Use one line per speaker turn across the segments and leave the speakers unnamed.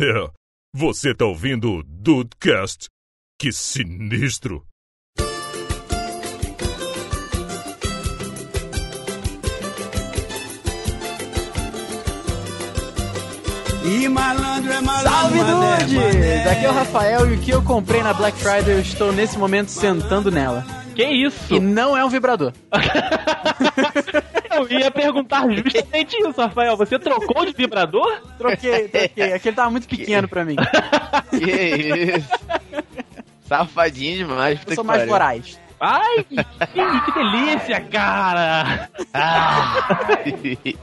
É, você tá ouvindo o Dudecast? Que sinistro!
E malandro é malandro.
Salve, Dudes! Aqui é o Rafael e o que eu comprei na Black Friday eu estou nesse momento sentando nela.
Que isso?
E não é um vibrador.
Eu ia perguntar justamente isso, Rafael. Você trocou de vibrador?
Troquei, troquei. Aquele tava muito pequeno pra mim.
Que isso? Safadinho demais.
Eu sou mais voraz.
Ai, que, que delícia, cara!
Ah.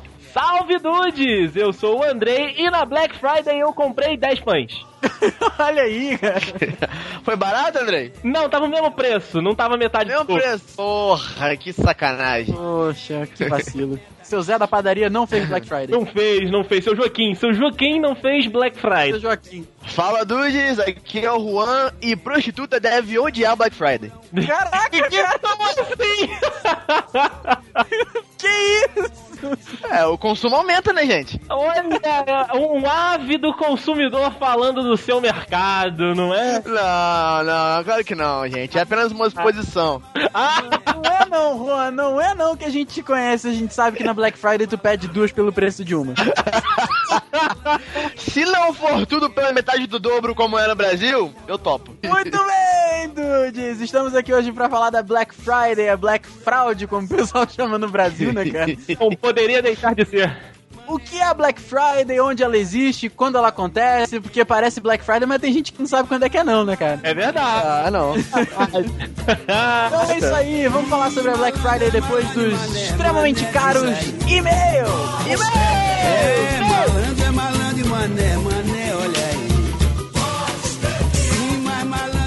Salve, dudes! Eu sou o Andrei e na Black Friday eu comprei 10 pães.
Olha aí, cara.
Foi barato, Andrei?
Não, tava o mesmo preço, não tava metade
Mesmo
do preço.
preço. Porra, que sacanagem.
Poxa, que vacilo. Seu Zé da padaria não fez Black Friday.
Não fez, não fez. Seu Joaquim, seu Joaquim não fez Black
Seu
Friday.
Joaquim.
Fala, Dudes. Aqui é o Juan e prostituta deve odiar Black Friday.
Caraca, cara,
Como assim?
que isso?
É, o consumo aumenta, né, gente?
Olha, um ávido consumidor falando do seu mercado, não é?
Não, não, claro que não, gente. É apenas uma exposição.
Ah,
Não é não, Juan, não é não que a gente te conhece, a gente sabe que na Black Friday tu pede duas pelo preço de uma.
Se não for tudo pela metade do dobro como é no Brasil, eu topo.
Muito bem, dudes! Estamos aqui hoje pra falar da Black Friday, a Black Fraud, como o pessoal chama no Brasil, né, cara?
não poderia deixar de ser.
O que é a Black Friday, onde ela existe, quando ela acontece, porque parece Black Friday, mas tem gente que não sabe quando é que é não, né, cara?
É verdade.
Ah, não.
Então é isso aí, vamos falar sobre a Black Friday depois dos extremamente caros e-mails!
É, malandro é malandro e mané, mané, olha aí. Mas malandro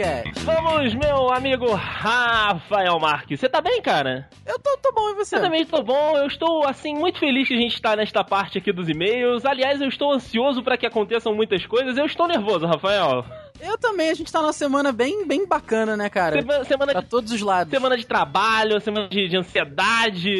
do Dudcast.
Vamos, meu amigo Rafael Marques. Você tá bem, cara?
Eu tô, tô bom, e você?
Eu também estou bom. Eu estou, assim, muito feliz que a gente está nesta parte aqui dos e-mails. Aliás, eu estou ansioso para que aconteçam muitas coisas. Eu estou nervoso, Rafael.
Eu também, a gente tá numa semana bem, bem bacana, né, cara?
Semana, semana
Pra
de,
todos os lados.
semana de trabalho, semana de, de ansiedade.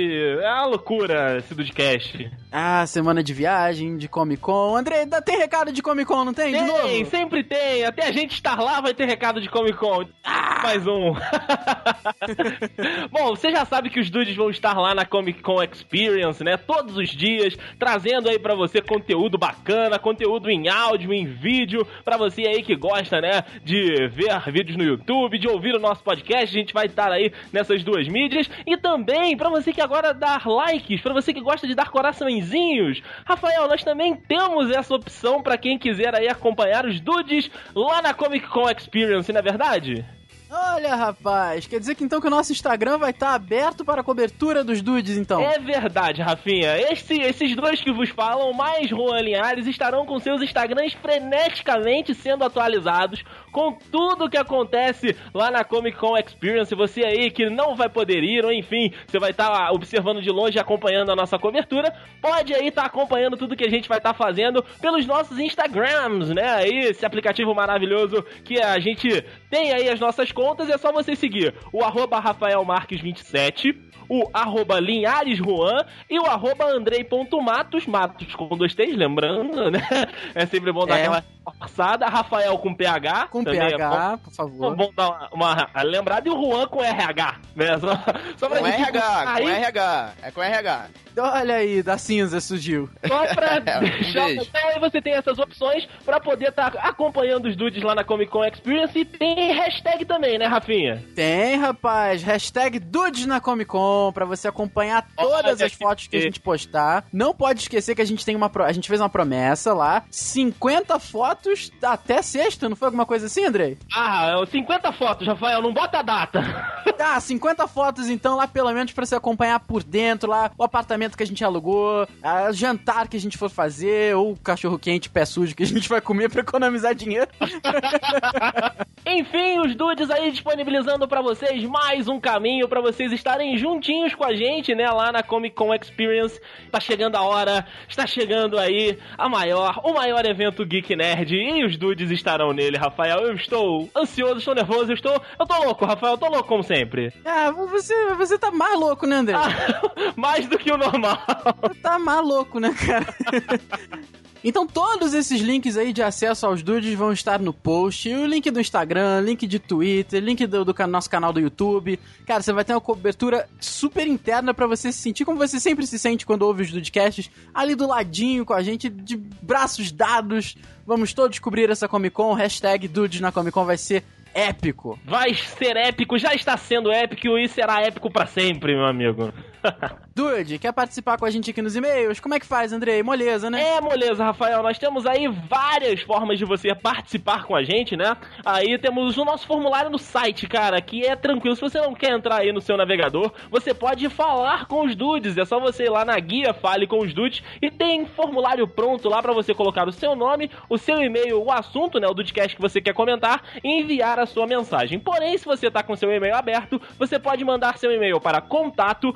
É uma loucura esse Dudcast.
Ah, semana de viagem, de Comic Con. Andrei, dá- tem recado de Comic Con, não tem? De
Tem,
novo?
sempre tem. Até a gente estar lá vai ter recado de Comic Con. Ah, mais um. Bom, você já sabe que os dudes vão estar lá na Comic Con Experience, né? Todos os dias, trazendo aí pra você conteúdo bacana, conteúdo em áudio, em vídeo, pra você aí que gosta, né, de ver vídeos no YouTube, de ouvir o nosso podcast. A gente vai estar aí nessas duas mídias e também pra você que agora dar likes, pra você que gosta de dar coraçõezinhos. Rafael, nós também temos essa opção pra quem quiser aí acompanhar os dudes lá na Comic Con Experience, não é verdade?
Olha, rapaz, quer dizer que então que o nosso Instagram vai estar aberto para a cobertura dos dudes, então.
É verdade, Rafinha. Esse- esses dois que vos falam, mais Juan Linhares, estarão com seus Instagrams freneticamente sendo atualizados com tudo que acontece lá na Comic Con Experience. Você aí que não vai poder ir, ou enfim, você vai estar observando de longe acompanhando a nossa cobertura, pode aí estar acompanhando tudo que a gente vai estar fazendo pelos nossos Instagrams, né? Aí, esse aplicativo maravilhoso que a gente tem aí as nossas contas, é só você seguir o arroba Rafael Marques 27, o arroba e o arroba Andrei.matos, Matos com dois T's, lembrando, né? É sempre bom dar
É.
aquela forçada. Rafael com PH.
Com
também é
PH, por favor.
Bom dar uma, uma lembrada e o Juan com RH, né? Só, só pra
Com
gente
RH, com
aí,
RH. É com RH.
Olha aí, da cinza surgiu.
Só pra
Um
deixar. Então aí você tem essas opções pra poder estar acompanhando os dudes lá na Comic Con Experience e tem hashtag também, né, Rafinha?
Tem, rapaz. Hashtag Dudes na Comic Con pra você acompanhar todas as fotos que a gente postar. Não pode esquecer que a gente tem uma pro- a gente fez uma promessa lá, 50 fotos fotos até sexta, não foi alguma coisa assim, Andrei?
Ah, 50 fotos, Rafael, não bota a data.
Tá, 50 fotos então lá pelo menos pra você acompanhar por dentro lá o apartamento que a gente alugou, o jantar que a gente for fazer, ou o cachorro quente, pé sujo que a gente vai comer pra economizar dinheiro.
Enfim, os dudes aí disponibilizando pra vocês mais um caminho pra vocês estarem juntinhos com a gente, né, lá na Comic Con Experience. Tá chegando a hora, está chegando aí a maior, o maior evento Geek Nerd e os dudes estarão nele, Rafael. Eu estou ansioso, estou nervoso, eu estou, eu tô louco, Rafael, eu tô louco como sempre.
Ah, você, você tá mais louco, né, André?
Ah, mais do que o normal.
Tá mais louco, né, cara? Então todos esses links aí de acesso aos dudes vão estar no post. O link do Instagram, link de Twitter, link do, do nosso canal do YouTube. Cara, você vai ter uma cobertura super interna para você se sentir como você sempre se sente quando ouve os Dudecasts. Ali do ladinho com a gente, de braços dados. Vamos todos cobrir essa Comic Con. Hashtag Dudes na Comic Con vai ser épico.
Vai ser épico, já está sendo épico e será épico para sempre, meu amigo.
Dude, quer participar com a gente aqui nos e-mails? Como é que faz, Andrei? Moleza, né?
É, moleza, Rafael. Nós temos aí várias formas de você participar com a gente, né? Aí temos o nosso formulário no site, cara, que é tranquilo. Se você não quer entrar aí no seu navegador, você pode falar com os dudes. É só você ir lá na guia Fale com os dudes e tem formulário pronto lá para você colocar o seu nome, o seu e-mail, o assunto, né, o dudecast que você quer comentar e enviar a sua mensagem. Porém, se você tá com seu e-mail aberto, você pode mandar seu e-mail para contato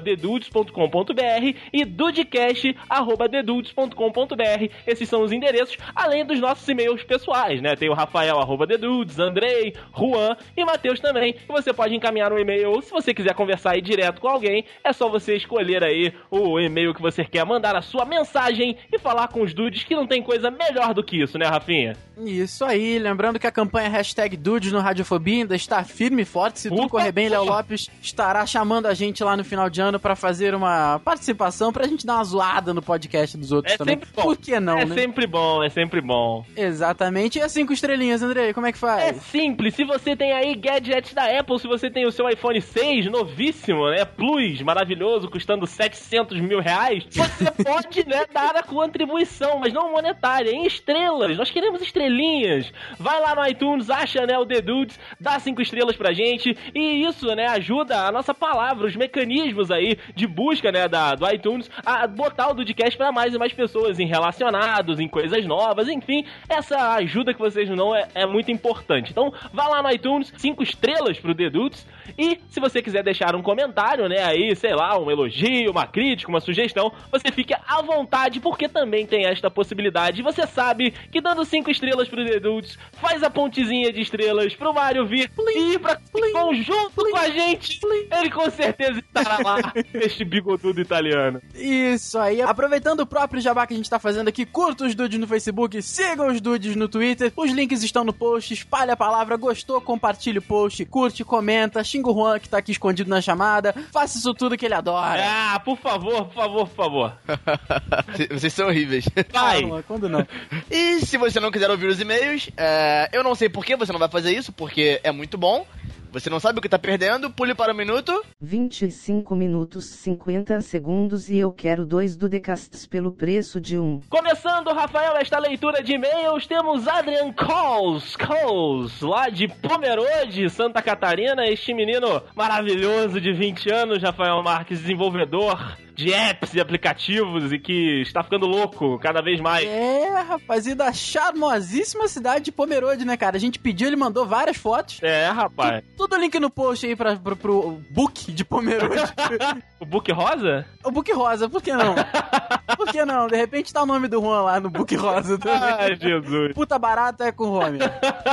dedudes.com.br e dudecast.dedudes.com.br. Esses são os endereços, além dos nossos e-mails pessoais, né? Tem o Rafael, arroba dedudes, Andrei, Juan e Matheus também, você pode encaminhar um e-mail, ou se você quiser conversar aí direto com alguém, é só você escolher aí o e-mail que você quer, mandar a sua mensagem e falar com os dudes, que não tem coisa melhor do que isso, né, Rafinha?
Isso aí, lembrando que a campanha hashtag Dudes no Radiofobia ainda está firme e forte. Se tudo correr bem, Léo Lopes estará chamando a gente lá no final de ano para fazer uma participação pra gente dar uma zoada no podcast dos outros
é
também.
Sempre bom.
Por que não,
é
né?
É sempre bom, é sempre bom.
Exatamente. E as cinco estrelinhas, Andrei, como é que faz?
É simples. Se você tem aí gadgets da Apple, se você tem o seu iPhone 6, novíssimo, né? Plus, maravilhoso, custando 700 mil reais, você pode, né, dar a contribuição, mas não monetária, em estrelas. Nós queremos estrelinhas. Vai lá no iTunes, acha, né, o The Dudes, dá cinco estrelas pra gente e isso, né, ajuda a nossa palavra, os mecanismos aí de busca, né, da, do iTunes a botar o Dudcast pra mais e mais pessoas em relacionados, em coisas novas, enfim, essa ajuda que vocês não é, é muito importante. Então, vá lá no iTunes, cinco estrelas pro The Dudes e se você quiser deixar um comentário, né, aí, sei lá, um elogio, uma crítica, uma sugestão, você fique à vontade porque também tem esta possibilidade. E você sabe que dando cinco estrelas pro The Dudes, faz a pontezinha de estrelas pro Mario vir e ir pra Comic-Con junto com a gente. Ele com certeza estará lá, este bigodudo italiano.
Isso aí. Aproveitando o próprio jabá que a gente tá fazendo aqui, curta os dudes no Facebook, sigam os dudes no Twitter. Os links estão no post. Espalhe a palavra. Gostou? Compartilhe o post. Curte, comenta. Xinga o Juan que tá aqui escondido na chamada. Faça isso tudo que ele adora.
Ah, por favor, por favor, por favor.
Vocês são horríveis.
Vai.
Calma, quando não?
E se você não quiser ouvir os e-mails, é, eu não sei por que você não vai fazer isso, porque é muito bom. Você não sabe o que tá perdendo, pule para o minuto.
25 minutos 50 segundos e eu quero dois Dudecasts pelo preço de um.
Começando, Rafael, esta leitura de e-mails, temos Adrian Coles, Coles, lá de Pomerode, Santa Catarina, este menino maravilhoso de 20 anos, Rafael Marques, desenvolvedor de apps e aplicativos e que está ficando louco cada vez mais.
É, rapaz, e da charmosíssima cidade de Pomerode, né, cara? A gente pediu, ele mandou várias fotos.
É, rapaz.
Tudo link no post aí pra, pro, pro book de Pomerode.
o book rosa?
O book rosa, por que não? Por que não? De repente tá o nome do Juan lá no book rosa também.
Ai, Jesus.
Puta barata é com o Home.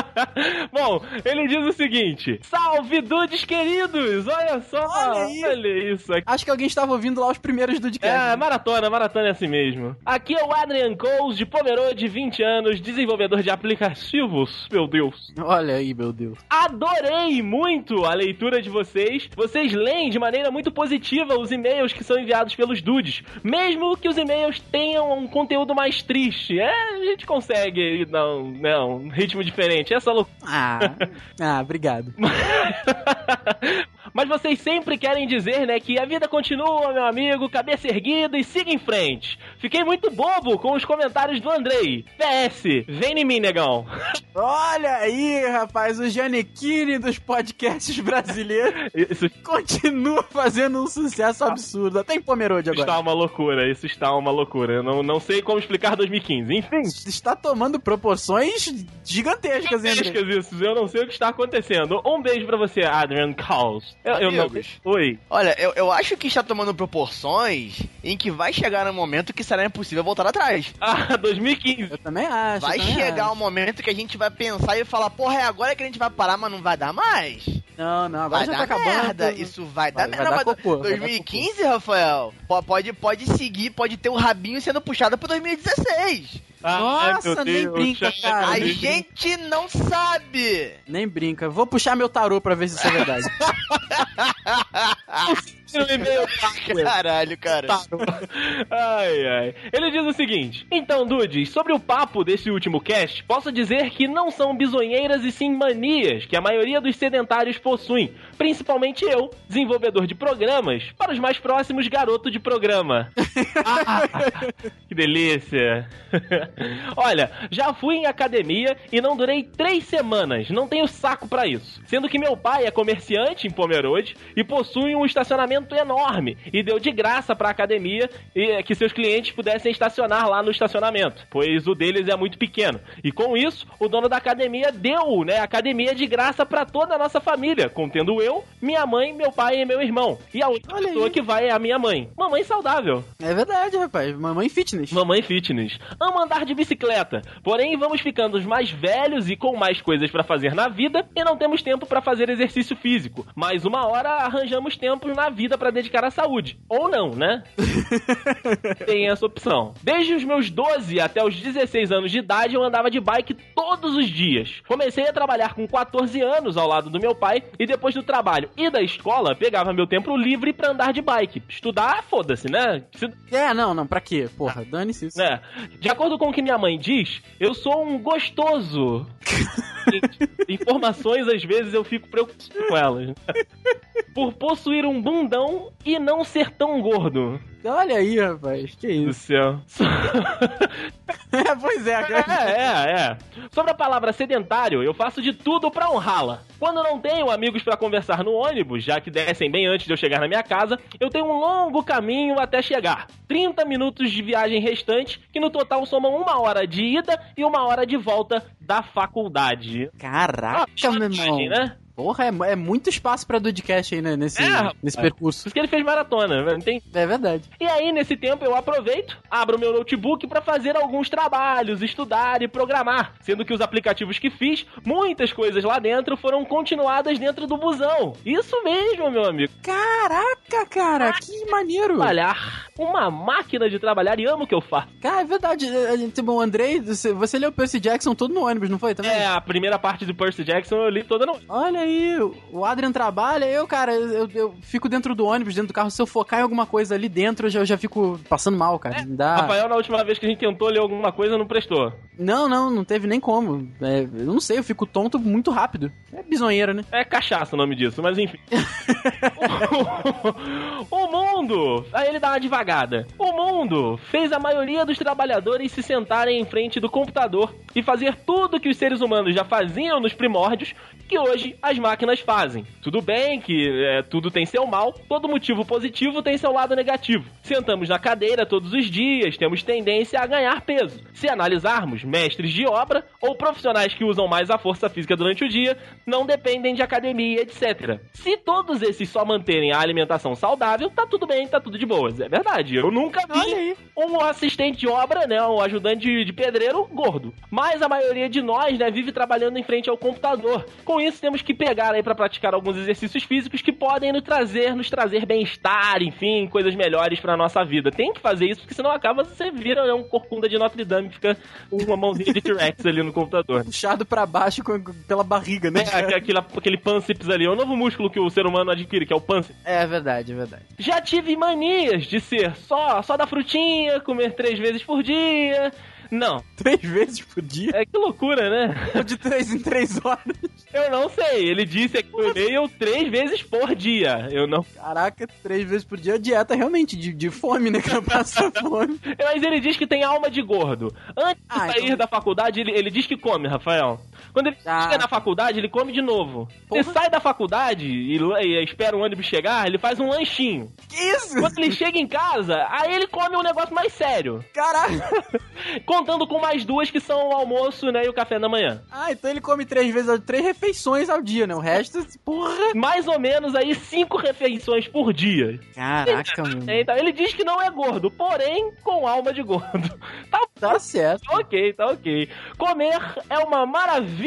Bom, ele diz o seguinte: Salve, dudes queridos! Olha só!
Olha.
Olha isso aqui.
Acho que alguém estava ouvindo lá os primeiros do
É,
podcast.
maratona, maratona é assim mesmo. Aqui é o Adrian Coles, de Pomerode, 20 anos, desenvolvedor de aplicativos. Meu Deus.
Olha aí, meu Deus.
Adorei muito a leitura de vocês. Vocês leem de maneira muito positiva os e-mails que são enviados pelos dudes. Mesmo que os e-mails tenham um conteúdo mais triste. É, a gente consegue não, não, um ritmo diferente. Essa loucura.
Ah, ah, obrigado.
Mas vocês sempre querem dizer, né, que a vida continua, meu amigo, cabeça erguida e siga em frente. Fiquei muito bobo com os comentários do Andrei. PS, vem em mim, negão.
Olha aí, rapaz, o Janequine dos podcasts brasileiros
Isso
continua fazendo um sucesso absurdo. Até em Pomerode agora.
está uma loucura, isso está uma loucura. Eu não, não sei como explicar 2015. Enfim,
Está tomando proporções gigantescas,
gigantescas isso. Eu não sei o que está acontecendo. Um beijo pra você, Adrian Caos. Eu, eu não... Oi.
Olha, eu, eu acho que está tomando proporções em que vai chegar um momento que será impossível voltar atrás.
Ah, 2015.
Eu também acho.
Vai
também
chegar
acho.
um momento que a gente vai pensar e falar, porra, é agora que a gente vai parar, mas não vai dar mais.
Não, não, agora
Vai
já
dar
tá acabando.
merda, isso vai,
Vai-
dar
vai
merda.
dar cocô, vai dar
2015, Rafael, po- pode, pode seguir, pode ter o rabinho sendo puxado pro 2016.
Ai,
Nossa,
meu
nem
Deus,
brinca, cara.
A gente não sabe.
Nem brinca. Vou puxar meu tarô pra ver se isso é verdade.
Caralho, cara.
Ai, ai. Ele diz o seguinte: Então, Dudes, sobre o papo desse último cast, posso dizer que não são bisonheiras e sim manias que a maioria dos sedentários possuem. Principalmente eu, desenvolvedor de programas, para os mais próximos, garoto de programa. Ah, que delícia. Olha, já fui em academia e não durei três semanas. Não tenho saco pra isso. Sendo que meu pai é comerciante em Pomerode e possui um estacionamento enorme e deu de graça pra academia e que seus clientes pudessem estacionar lá no estacionamento, pois o deles é muito pequeno. E com isso, o dono da academia deu, né, a academia de graça pra toda a nossa família, contendo eu, minha mãe, meu pai e meu irmão. E a única
Olha aí.
pessoa que vai é a minha mãe. Mamãe saudável.
é verdade, rapaz. Mamãe fitness.
Mamãe fitness. Amo andar de bicicleta. Porém, vamos ficando mais velhos e com mais coisas pra fazer na vida e não temos tempo pra fazer exercício físico. Mas uma hora arranjamos tempo na vida pra dedicar à saúde. Ou não, né? Tem essa opção. Desde os meus 12 até os 16 anos de idade, eu andava de bike todos os dias. Comecei a trabalhar com 14 anos ao lado do meu pai e depois do trabalho e da escola, pegava meu tempo livre pra andar de bike. Estudar, foda-se, né? Se
É, não, não, pra quê? Porra, dane-se isso.
né? De acordo com o que minha mãe diz, eu sou um gostoso. Informações, às vezes, eu fico preocupado com elas. Por possuir um bundão e não ser tão gordo.
Olha aí, rapaz. Que
Do
isso.
céu.
É, pois é, cara.
É, é, é. Sobre a palavra sedentário, eu faço de tudo pra honrá-la. Quando não tenho amigos pra conversar no ônibus, já que descem bem antes de eu chegar na minha casa, eu tenho um longo caminho até chegar. 30 minutos de viagem restante, que no total somam uma hora de ida e uma hora de volta da faculdade.
Caraca,
Ah,
meu irmão.
né?
Porra, é, é muito espaço pra Dudcast aí, né? Nesse,
É,
nesse
Por
percurso.
isso que ele fez maratona, né? tem
É verdade.
E aí, nesse tempo, eu aproveito, abro meu notebook para fazer alguns trabalhos, estudar e programar. Sendo que os aplicativos que fiz, muitas coisas lá dentro foram continuadas dentro do busão. Isso mesmo, meu amigo.
Caraca, cara, que maneiro.
Trabalhar. Uma máquina de trabalhar e amo o que eu faço.
Cara, é verdade. A gente, bom, o Andrei, você, você leu o Percy Jackson todo no ônibus, não foi também?
É, a primeira parte do Percy Jackson eu li toda no.
Olha aí, o Adrian trabalha, eu, cara, eu, eu fico dentro do ônibus, dentro do carro. Se eu focar em alguma coisa ali dentro, eu já, eu já fico passando mal, cara. Me dá...
Rafael, na última vez que a gente tentou ler alguma coisa, não prestou.
Não, não, não teve nem como. É, eu não sei, eu fico tonto muito rápido. É bisonheira, né?
É cachaça o nome disso, mas enfim. o mundo! Aí ele dá uma devagada. O mundo fez a maioria dos trabalhadores se sentarem em frente do computador e fazer tudo que os seres humanos já faziam nos primórdios, que hoje as máquinas fazem. Tudo bem que é, tudo tem seu mal, todo motivo positivo tem seu lado negativo. Sentamos na cadeira todos os dias, temos tendência a ganhar peso. Se analisarmos, mestres de obra ou profissionais que usam mais a força física durante o dia não dependem de academia, etc. Se todos esses só manterem a alimentação saudável, tá tudo bem, tá tudo de boas. É verdade. Eu nunca vi um assistente de obra, né, um ajudante de, de pedreiro gordo. Mas a maioria de nós, né, vive trabalhando em frente ao computador. Com isso, temos que pegar aí para praticar alguns exercícios físicos que podem nos trazer, nos trazer bem-estar, enfim, coisas melhores para nossa vida. Tem que fazer isso, porque senão acaba você vira né, um corcunda de Notre Dame, fica uma mãozinha de T-Rex ali no computador.
Puxado pra baixo com- pela barriga, né?
É, aquele, aquele pânceps ali, é o novo músculo que o ser humano adquire, que é o pânceps.
É verdade, é verdade.
Já tive manias de ser só, só da frutinha, comer três vezes por dia. Não,
Três vezes por dia?
é que loucura, né?
Ou de três em três horas?
Eu não sei, ele disse aqui no e-mail três vezes por dia. Eu não.
Caraca, três vezes por dia, dieta realmente, de, de fome, né? Que passa fome.
Mas ele diz que tem alma de gordo. Antes de
Ah,
sair
então-
da faculdade, ele, ele diz que come, Rafael. Quando ele
Ah.
chega na faculdade, ele come de novo.
Porra.
Ele sai da faculdade e, e espera o ônibus chegar, ele faz um lanchinho.
Que isso?
Quando ele chega em casa, aí ele come um negócio mais sério.
Caraca!
Contando com mais duas que são o almoço, né, e o café da manhã.
Ah, então ele come três vezes, três refeições ao dia, né? O resto, porra!
Mais ou menos aí cinco refeições por dia.
Caraca, mano.
Então, ele diz que não é gordo, porém com alma de gordo. Tá
Tá certo.
Tá ok, tá ok. Comer é uma maravilha,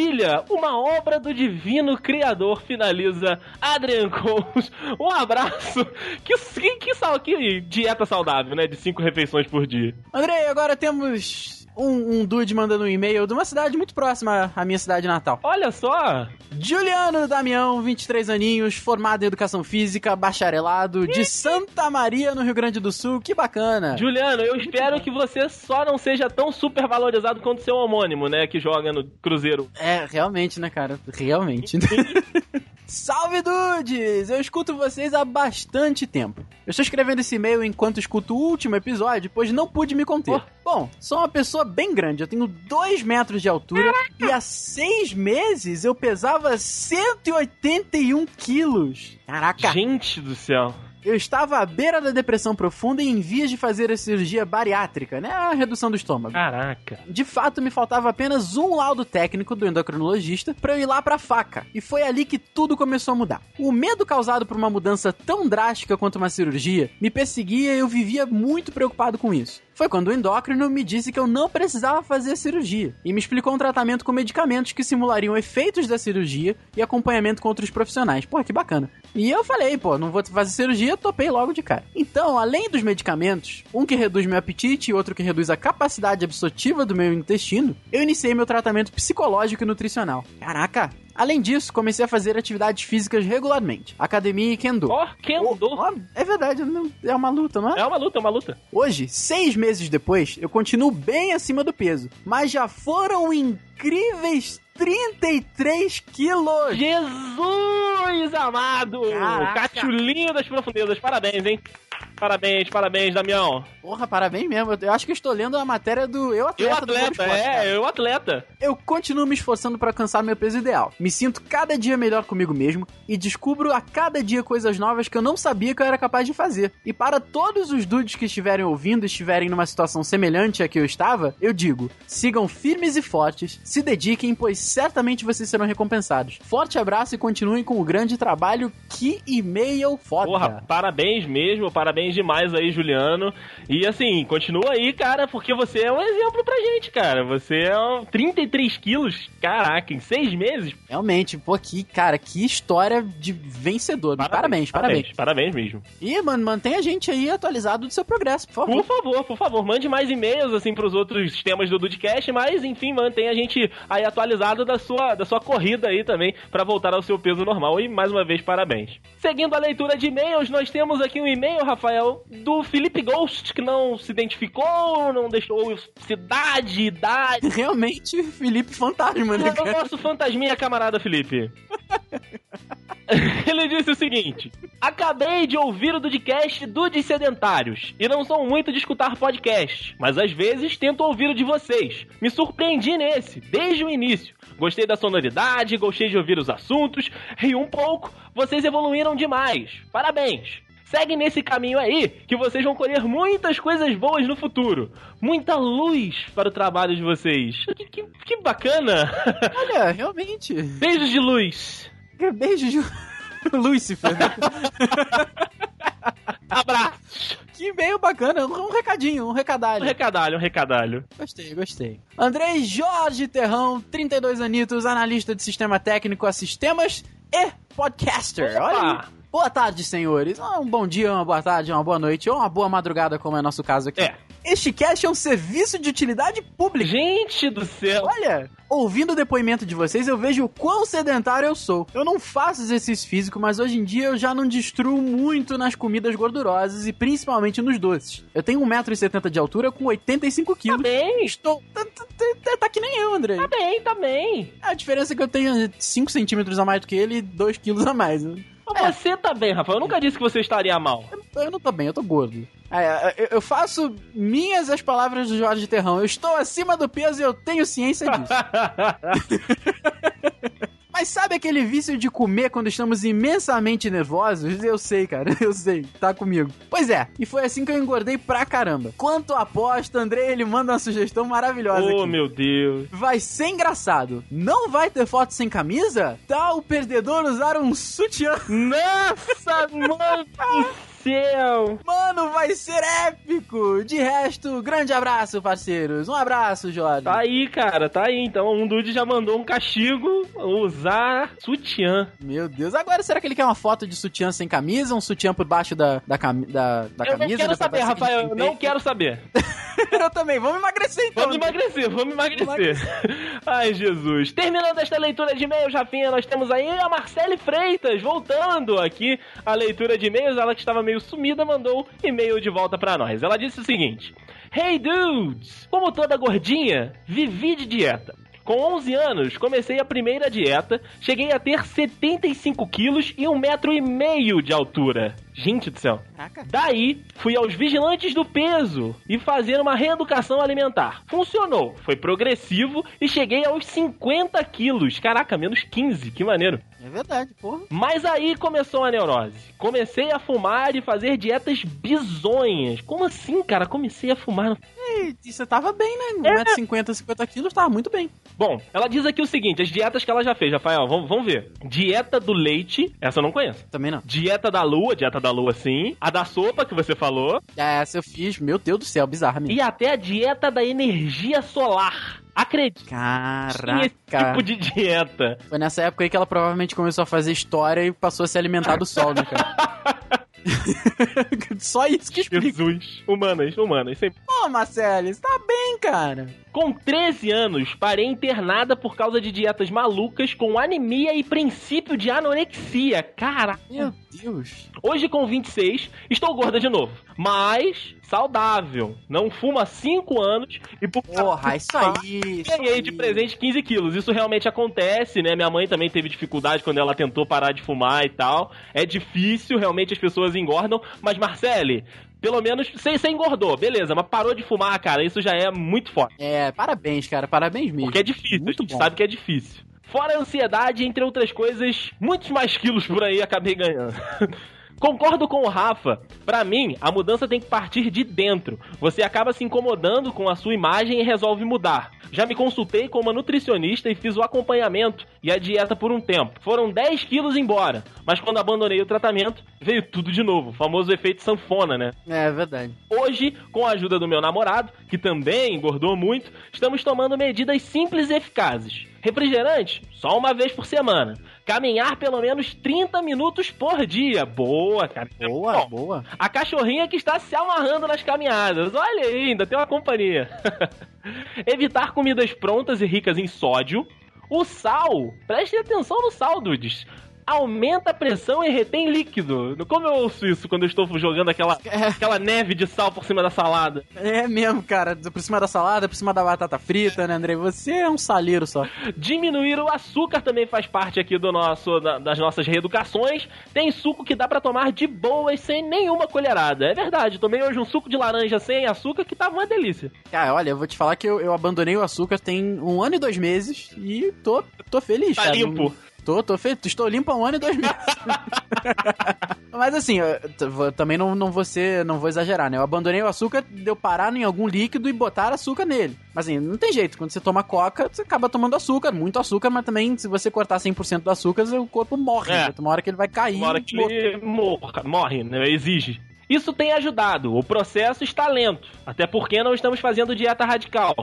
uma obra do divino criador, finaliza Adrian Coles. Um abraço. Que, que, que, que dieta saudável, né? De cinco refeições por dia.
Andrei, agora temos um, um dude mandando um e-mail de uma cidade muito próxima à minha cidade natal.
Olha só,
Juliano Damião, 23 aninhos, formado em Educação Física, bacharelado, de Santa Maria, no Rio Grande do Sul. Que bacana!
Juliano, eu espero que você só não seja tão super valorizado quanto seu homônimo, né? Que joga no Cruzeiro.
É, realmente, né, cara? Realmente. Salve, dudes! Eu escuto vocês há bastante tempo. Eu estou escrevendo esse e-mail enquanto escuto o último episódio, pois não pude me conter.
Oh.
Bom, sou uma pessoa bem grande, eu tenho 2 metros de altura e há seis meses eu pesava 181 quilos. Caraca!
Gente do céu.
Eu estava à beira da depressão profunda e em vias de fazer a cirurgia bariátrica, né? A redução do estômago.
Caraca.
De fato, me faltava apenas um laudo técnico do endocrinologista para eu ir lá pra faca. E foi ali que tudo começou a mudar. O medo causado por uma mudança tão drástica quanto uma cirurgia me perseguia e eu vivia muito preocupado com isso. Foi quando o endócrino me disse que eu não precisava fazer a cirurgia e me explicou um tratamento com medicamentos que simulariam efeitos da cirurgia e acompanhamento com outros profissionais. Pô, que bacana. E eu falei, pô, não vou fazer cirurgia, topei logo de cara. Então, além dos medicamentos, um que reduz meu apetite e outro que reduz a capacidade absortiva do meu intestino, eu iniciei meu tratamento psicológico e nutricional. Caraca! Além disso, comecei a fazer atividades físicas regularmente. Academia e kendo.
Ó, Kendo.
Ó, é verdade, é uma luta, não é?
É uma luta, é uma luta.
Hoje, seis meses depois, eu continuo bem acima do peso, mas já foram incríveis 33 quilos!
Jesus amado!
Caraca.
Cachulinho das profundezas. Parabéns, hein? Parabéns, parabéns, Damião.
Porra, parabéns mesmo. Eu acho que estou lendo a matéria do Eu Atleta.
Eu atleta,
Esporte, cara.
é, eu atleta.
Eu continuo me esforçando para alcançar meu peso ideal. Me sinto cada dia melhor comigo mesmo e descubro a cada dia coisas novas que eu não sabia que eu era capaz de fazer. E para todos os dudes que estiverem ouvindo e estiverem numa situação semelhante à que eu estava, eu digo: sigam firmes e fortes, se dediquem, pois certamente vocês serão recompensados. Forte abraço e continuem com o grande trabalho. Que e-mail foda!
Porra, parabéns mesmo, parabéns demais aí, Juliano. E assim, continua aí, cara, porque você é um exemplo pra gente, cara. Você é um 33 quilos, caraca, em seis meses.
Realmente, pô, que, cara, que história de vencedor. Parabéns, parabéns.
Parabéns mesmo.
E, mano, mantenha a gente aí atualizado do seu progresso, por favor.
Por favor, por favor, mande mais e-mails assim pros outros temas do Dudcast, mas enfim, mantenha a gente aí atualizado da sua, da sua corrida aí também pra voltar ao seu peso normal. E mais uma vez, parabéns. Seguindo a leitura de e-mails, nós temos aqui um e-mail, Rafael, do Felipe Ghost, que não se identificou, não deixou cidade, idade.
Realmente, Felipe Fantasma, né,
É o
cara?
nosso fantasminha camarada Felipe. Ele disse o seguinte: Acabei de ouvir o Dudcast Dudes Sedentários e não sou muito de escutar podcast, mas às vezes tento ouvir o de vocês. Me surpreendi nesse, desde o início. Gostei da sonoridade, gostei de ouvir os assuntos, ri um pouco, vocês evoluíram demais. Parabéns! Segue nesse caminho aí, que vocês vão colher muitas coisas boas no futuro. Muita luz para o trabalho de vocês. Que, que- que bacana!
Olha, realmente.
Beijos de luz!
Beijo de Lúcifer. né?
Abraço!
que e-mail bacana. Um recadinho, um
Um
recadalho.
recadalho, um recadalho.
Gostei, gostei. Andrei Jorge Terrão, 32 anitos, analista de sistema técnico a sistemas e podcaster.
Opa!
Olha. Boa tarde, senhores. Um bom dia, uma boa tarde, uma boa noite ou uma boa madrugada, como é nosso caso aqui.
É.
Este cast é um serviço de utilidade pública.
Gente do céu.
Olha, ouvindo o depoimento de vocês, eu vejo o quão sedentário eu sou. Eu não faço exercício físico, mas hoje em dia eu já não destruo muito nas comidas gordurosas e principalmente nos doces. Eu tenho 1,70m de altura com 85
Tá
quilos.
bem,
Estou. Tá, tá- tá- tá que nem eu, André.
tá bem, tá bem.
A diferença é que eu tenho 5 centímetros a mais do que ele e 2 quilos a mais.
Mas você tá bem, Rafael. Eu nunca disse que você estaria mal.
eu não tô bem, eu tô gordo. É, eu- eu faço minhas as palavras do Jorge Terrão. Eu estou acima do peso e eu tenho ciência disso. Mas sabe aquele vício de comer quando estamos imensamente nervosos? Eu sei, cara, eu sei, tá comigo. Pois é, e foi assim que eu engordei pra caramba. Quanto aposta, André, ele manda uma sugestão maravilhosa
oh,
aqui.
meu Deus.
Vai ser engraçado. Não vai ter foto sem camisa? Tá o perdedor usar um sutiã.
Nossa, mano céu.
Mano, vai ser épico! De resto, grande abraço, parceiros. Um abraço, Jorge.
Tá aí, cara, tá aí. Então, um dude já mandou um castigo usar sutiã.
Meu Deus, agora será que ele quer uma foto de sutiã sem camisa? Um sutiã por baixo da, da, cami- da, da
eu
camisa?
não quero saber, Rafael. Eu não quero saber.
eu também. Vamos emagrecer então.
Vamos emagrecer, vamos emagrecer. Ai, Jesus. Terminando esta leitura de e-mails, Rafinha, nós temos aí a Marcele Freitas, voltando aqui a leitura de e-mails. Ela que estava meio sumida, mandou e-mail de volta pra nós. Ela disse o seguinte: Hey dudes! Como toda gordinha, vivi de dieta. Com 11 anos, comecei a primeira dieta, cheguei a ter 75 quilos e um metro e meio de altura. Gente do céu.
Caraca.
Daí, fui aos vigilantes do peso e fazer uma reeducação alimentar. Funcionou, foi progressivo e cheguei aos 50 quilos. Caraca, menos 15, que maneiro.
É verdade, porra.
Mas aí começou a neurose. Comecei a fumar e fazer dietas bizonhas. Como assim, cara? Comecei a fumar.
E, você tava bem, né?
É.
1,50m, 50 quilos, tava muito bem.
Bom, ela diz aqui o seguinte: as dietas que ela já fez, Rafael, vamos, vamos ver. Dieta do leite, essa eu não conheço.
Também não.
Dieta da lua, dieta da lua sim. A da sopa, que você falou.
É, Essa eu fiz, meu Deus do céu, bizarra mesmo.
E até a dieta da energia solar. Acredite. Tinha esse
Caraca.
tipo de dieta.
Foi nessa época aí que ela provavelmente começou a fazer história e passou a se alimentar do sol, né, cara? Só isso que explica.
Jesus. Humanas, humanas. Sempre.
Pô, Marcelo, você tá bem, cara.
Com 13 anos, parei internada por causa de dietas malucas com anemia e princípio de anorexia. Caraca.
Meu Deus.
Hoje, com 26, estou gorda de novo. Mas saudável. Não fumo há 5 anos e por
Porra, isso aí.
Ganhei de presente 15 quilos. Isso realmente acontece, né? Minha mãe também teve dificuldade quando ela tentou parar de fumar e tal. É difícil, realmente as pessoas engordam. Mas, Marcele, pelo menos você, você engordou, beleza, mas parou de fumar, cara. Isso já é muito forte.
É, parabéns, cara, parabéns mesmo.
Porque é difícil,
Muito
a gente
bom.
sabe que é difícil. Fora a ansiedade, entre outras coisas, muitos mais quilos por aí acabei ganhando. Concordo com o Rafa. Pra mim, a mudança tem que partir de dentro. Você acaba se incomodando com a sua imagem e resolve mudar. Já me consultei com uma nutricionista e fiz o acompanhamento e a dieta por um tempo. Foram 10 quilos embora, mas quando abandonei o tratamento, veio tudo de novo. O famoso efeito sanfona, né?
É verdade.
Hoje, com a ajuda do meu namorado, que também engordou muito, estamos tomando medidas simples e eficazes. Refrigerante, só uma vez por semana. Caminhar pelo menos 30 minutos por dia. Boa, cara.
Boa,
Bom,
boa.
a cachorrinha que está se amarrando nas caminhadas. Olha aí, ainda tem uma companhia. Evitar comidas prontas e ricas em sódio. O sal, prestem atenção no sal, dudes. Aumenta a pressão e retém líquido. Como eu ouço isso quando eu estou jogando aquela,
É.
aquela neve de sal por cima da salada?
É mesmo, cara. Por cima da salada, por cima da batata frita, né, André? Você é um saleiro só.
Diminuir o açúcar também faz parte aqui do nosso, da- das nossas reeducações. Tem suco que dá pra tomar de boas sem nenhuma colherada. É verdade, tomei hoje um suco de laranja sem açúcar que tava uma delícia.
Cara, olha, eu vou te falar que eu, eu abandonei o açúcar tem um ano e dois meses e tô, tô feliz,
Tá
cara.
limpo.
Não- Tô, tô feito. Estou limpo há um ano e dois meses. Mas assim, eu também não, não vou ser, não vou exagerar, né? Eu abandonei o açúcar, deu parar em algum líquido e botar açúcar nele. Mas assim, não tem jeito. Quando você toma coca, você acaba tomando açúcar, muito açúcar, mas também se você cortar 100% do açúcar, o corpo morre.
É.
né? Uma hora que ele vai cair.
Uma hora que ele morra, morre, né? Exige. Isso tem ajudado. O processo está lento. Até porque não estamos fazendo dieta radical.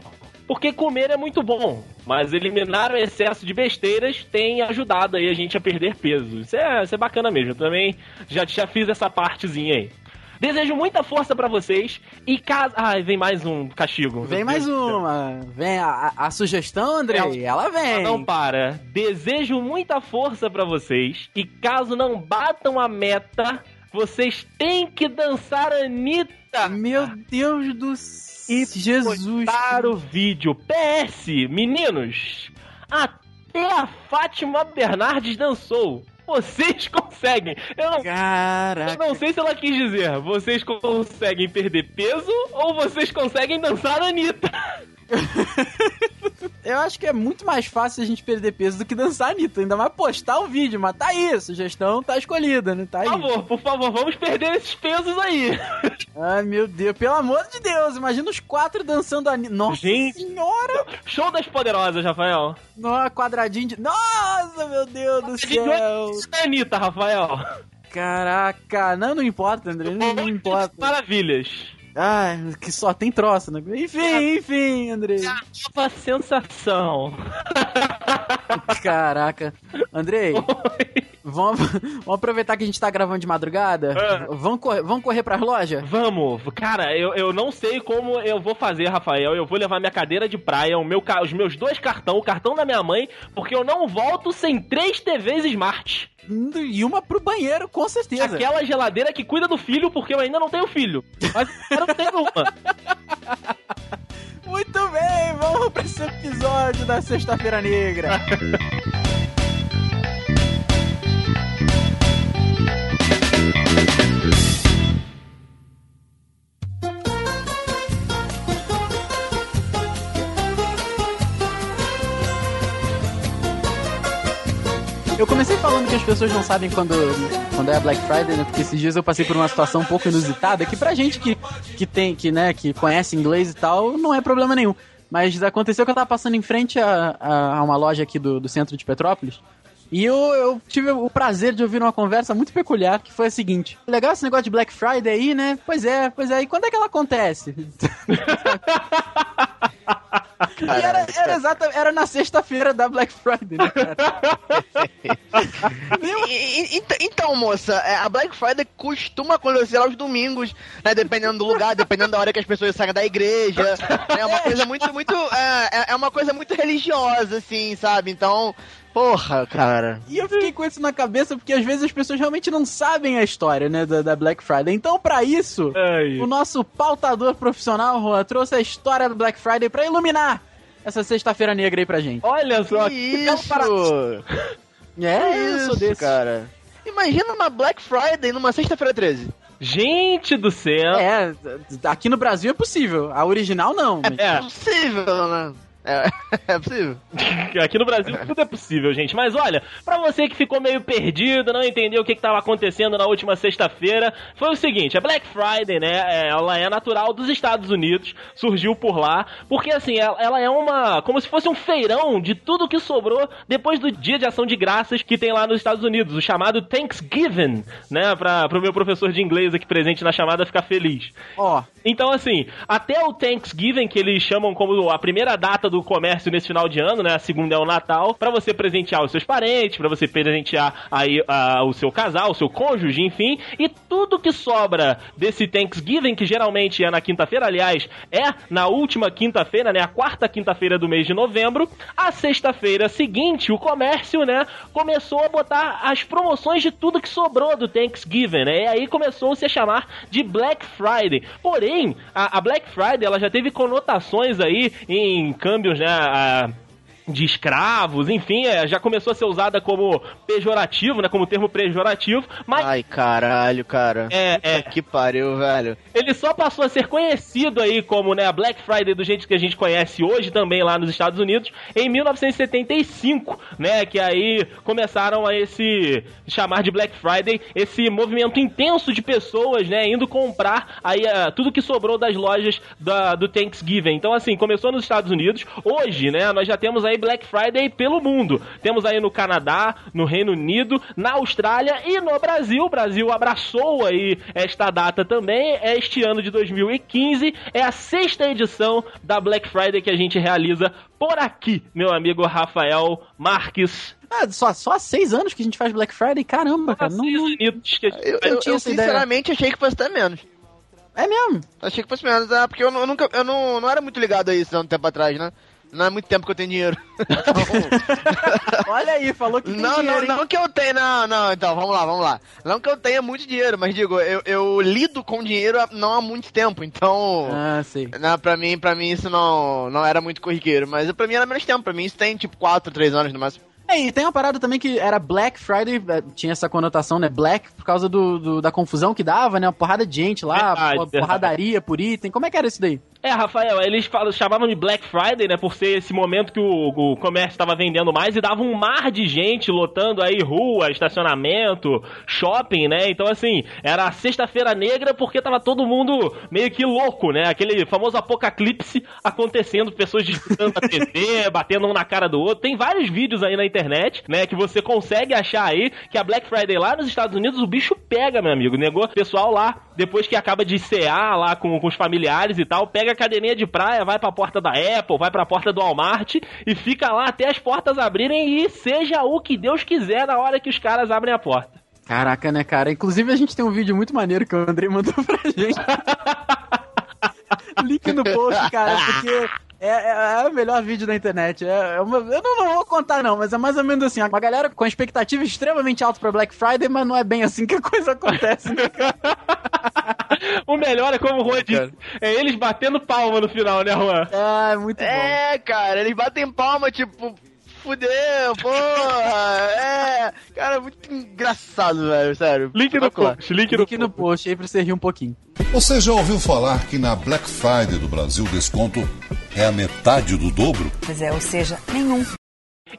Porque comer é muito bom, mas eliminar o excesso de besteiras tem ajudado aí a gente a perder peso. Isso é, isso é bacana mesmo. Eu também já, já fiz essa partezinha aí. Desejo muita força pra vocês e caso. Ai, vem mais um castigo.
Vem mais uma. Vem a, a- sugestão, Andrei. Ela vem.
Não para. Desejo muita força pra vocês e caso não batam a meta, vocês têm que dançar Anitta.
Meu Deus do céu.
E
Jesus.
Para o vídeo. PS, meninos, até a Fátima Bernardes dançou. Vocês conseguem. Eu não, eu
Caraca.
não sei se ela quis dizer. Vocês conseguem perder peso ou vocês conseguem dançar Anitta?
Eu acho que é muito mais fácil a gente perder peso do que dançar Anitta. Ainda mais postar o vídeo, mas tá aí, a sugestão tá escolhida, né? Tá aí.
Por favor, por favor, vamos perder esses pesos aí.
Ai, meu Deus, pelo amor de Deus, imagina os quatro dançando Anitta. Nossa
Gente.
senhora!
Show das poderosas, Rafael.
Nossa, quadradinho de. Nossa, meu Deus do céu!
Anitta, Rafael.
Caraca, não, não importa, André, não, não importa.
Maravilhas.
Ai, que só tem troço, né? Enfim, enfim, André.
Nova sensação.
Caraca. Andrei, vamos, vamos aproveitar que a gente tá gravando de madrugada.
Ah.
Vamos, correr, vamos correr pras lojas?
Vamos, cara, eu, eu não sei como eu vou fazer, Rafael. Eu vou levar minha cadeira de praia, o meu, os meus dois cartão, o cartão da minha mãe, porque eu não volto sem três TVs Smart.
E uma pro banheiro, com certeza.
Aquela geladeira que cuida do filho, porque eu ainda não tenho filho. Mas eu não tenho uma.
Muito bem, vamos pra esse episódio da Sexta-feira Negra. Eu comecei falando que as pessoas não sabem quando, quando é Black Friday, né? Porque esses dias eu passei por uma situação um pouco inusitada, que pra gente que, que tem, que, né, que conhece inglês e tal, não é problema nenhum. Mas aconteceu que eu tava passando em frente a, a, a uma loja aqui do, do centro de Petrópolis. E eu, eu tive o prazer de ouvir uma conversa muito peculiar, que foi a seguinte. Legal esse negócio de Black Friday aí, né? Pois é, pois é. E quando é que ela acontece? e era, era, exata, era na sexta-feira da Black Friday, né, cara?
E- e- ent- Então, moça, é, a Black Friday costuma acontecer aos domingos, né? Dependendo do lugar, dependendo da hora que as pessoas saem da igreja. É uma coisa muito, muito. É, é- é uma coisa muito religiosa, assim, sabe? Então, porra, cara.
E eu fiquei com isso na cabeça porque às vezes as pessoas realmente não sabem a história, né, da, da Black Friday. Então, pra isso,
Ai.
o nosso pautador profissional, Juan, trouxe a história do Black Friday pra iluminar essa sexta-feira negra aí pra gente.
Olha só,
Que
que para-
isso!
É, eu sou desse.
cara. Imagina uma Black Friday numa sexta-feira 13.
Gente do céu.
É, aqui no Brasil é possível. A original não. mas-
É
É.
possível, né? É, é possível.
Aqui no Brasil tudo é possível, gente. Mas olha, pra você que ficou meio perdido, não entendeu o que, que tava acontecendo na última sexta-feira, foi o seguinte: a Black Friday, né? é, Ela é natural dos Estados Unidos, surgiu por lá, porque assim, ela, é uma. como se fosse um feirão de tudo que sobrou depois do dia de ação de graças que tem lá nos Estados Unidos, o chamado Thanksgiving, né? Pra, pro meu professor de inglês aqui presente na chamada ficar feliz.
Ó,
Então, assim, até o Thanksgiving, que eles chamam como a primeira data do comércio nesse final de ano, né? A segunda é o Natal, pra você presentear os seus parentes, pra você presentear aí ah, o seu casal, o seu cônjuge, enfim. E tudo que sobra desse Thanksgiving, que geralmente é na quinta-feira, aliás, é na última quinta-feira, né? A quarta quinta-feira do mês de novembro. A sexta-feira seguinte, o comércio, né? Começou a botar as promoções de tudo que sobrou do Thanksgiving, né? E aí começou-se a chamar de Black Friday. Porém, a, a Black Friday ela já teve conotações aí em câmbios, né? a- de escravos, enfim, é, já começou a ser usada como pejorativo, né? Como termo pejorativo, mas
Ai, caralho, cara.
é, é,
Que pariu, velho.
ele só passou a ser conhecido aí como né, a Black Friday do jeito que a gente conhece hoje também lá nos Estados Unidos em 1975, né, que aí começaram a esse chamar de Black Friday esse movimento intenso de pessoas, né, indo comprar aí ah, tudo que sobrou das lojas da, do Thanksgiving. Então assim, começou nos Estados Unidos, hoje, né, nós já temos aí Black Friday pelo mundo. Temos aí no Canadá, no Reino Unido, na Austrália e no Brasil. O Brasil abraçou aí esta data também. É este ano de 2015. É a sexta edição da Black Friday que a gente realiza por aqui, meu amigo Rafael Marques.
ah, só, só há seis anos que a gente faz Black Friday? Caramba, cara. Não, não,
Eu,
Eu
eu,
tinha
eu
essa ideia.
sinceramente achei que fosse até menos.
É mesmo?
Achei que fosse menos, é, porque eu, eu nunca, eu não, não era muito ligado a isso há um tempo atrás, né? Não é muito tempo que eu tenho dinheiro.
Olha aí, falou que tem
Não,
dinheiro,
não, não que eu tenha, não, não, então, vamos lá, vamos lá. Não que eu tenha muito dinheiro, mas digo, eu, eu lido com dinheiro não há muito tempo, então...
Ah, sei.
Não, pra mim, pra mim isso não, não era muito corriqueiro, mas pra mim era menos tempo, pra mim isso tem tipo 4, 3 anos no máximo.
É, e tem uma parada também que era Black Friday, é, tinha essa conotação, né? Black, por causa do, do- da confusão que dava, né? Uma porrada de gente lá,
Verdade,
por-
verdade.
porradaria por item. Como é que era isso daí?
É, Rafael, eles falam, chamavam de Black Friday, né, por ser esse momento que o, o comércio estava vendendo mais e dava um mar de gente lotando aí rua, estacionamento, shopping, né? Então, assim, era a sexta-feira negra porque tava todo mundo meio que louco, né? Aquele famoso apocalipse acontecendo, pessoas disputando a TV, batendo um na cara do outro. Tem vários vídeos aí na internet, né, que você consegue achar aí que a Black Friday lá nos Estados Unidos o bicho pega, meu amigo. Negou pessoal lá, depois que acaba de cear lá com, com os familiares e tal, pega a cadeirinha de praia, vai pra porta da Apple, vai pra porta do Walmart e fica lá até as portas abrirem e seja o que Deus quiser na hora que os caras abrem a porta.
Caraca, né, cara? Inclusive a gente tem um vídeo muito maneiro que o Andrei mandou pra gente. Link no post, cara, porque é, é- é o melhor vídeo da internet. É, é uma- eu não, não vou contar, não, mas é mais ou menos assim: uma galera com expectativa extremamente alta pra Black Friday, mas não é bem assim que a coisa acontece, né, cara?
O melhor é como o Juan disse, é eles batendo palma no final, né, Juan?
É, muito bom.
É, cara, eles batem palma, tipo, fudeu, porra, é. Cara, muito engraçado, velho, sério.
Link no post, link no
Link no post aí pra você rir um pouquinho.
Você já ouviu falar que na Black Friday do Brasil o desconto é a metade do dobro?
Pois é, ou seja, nenhum.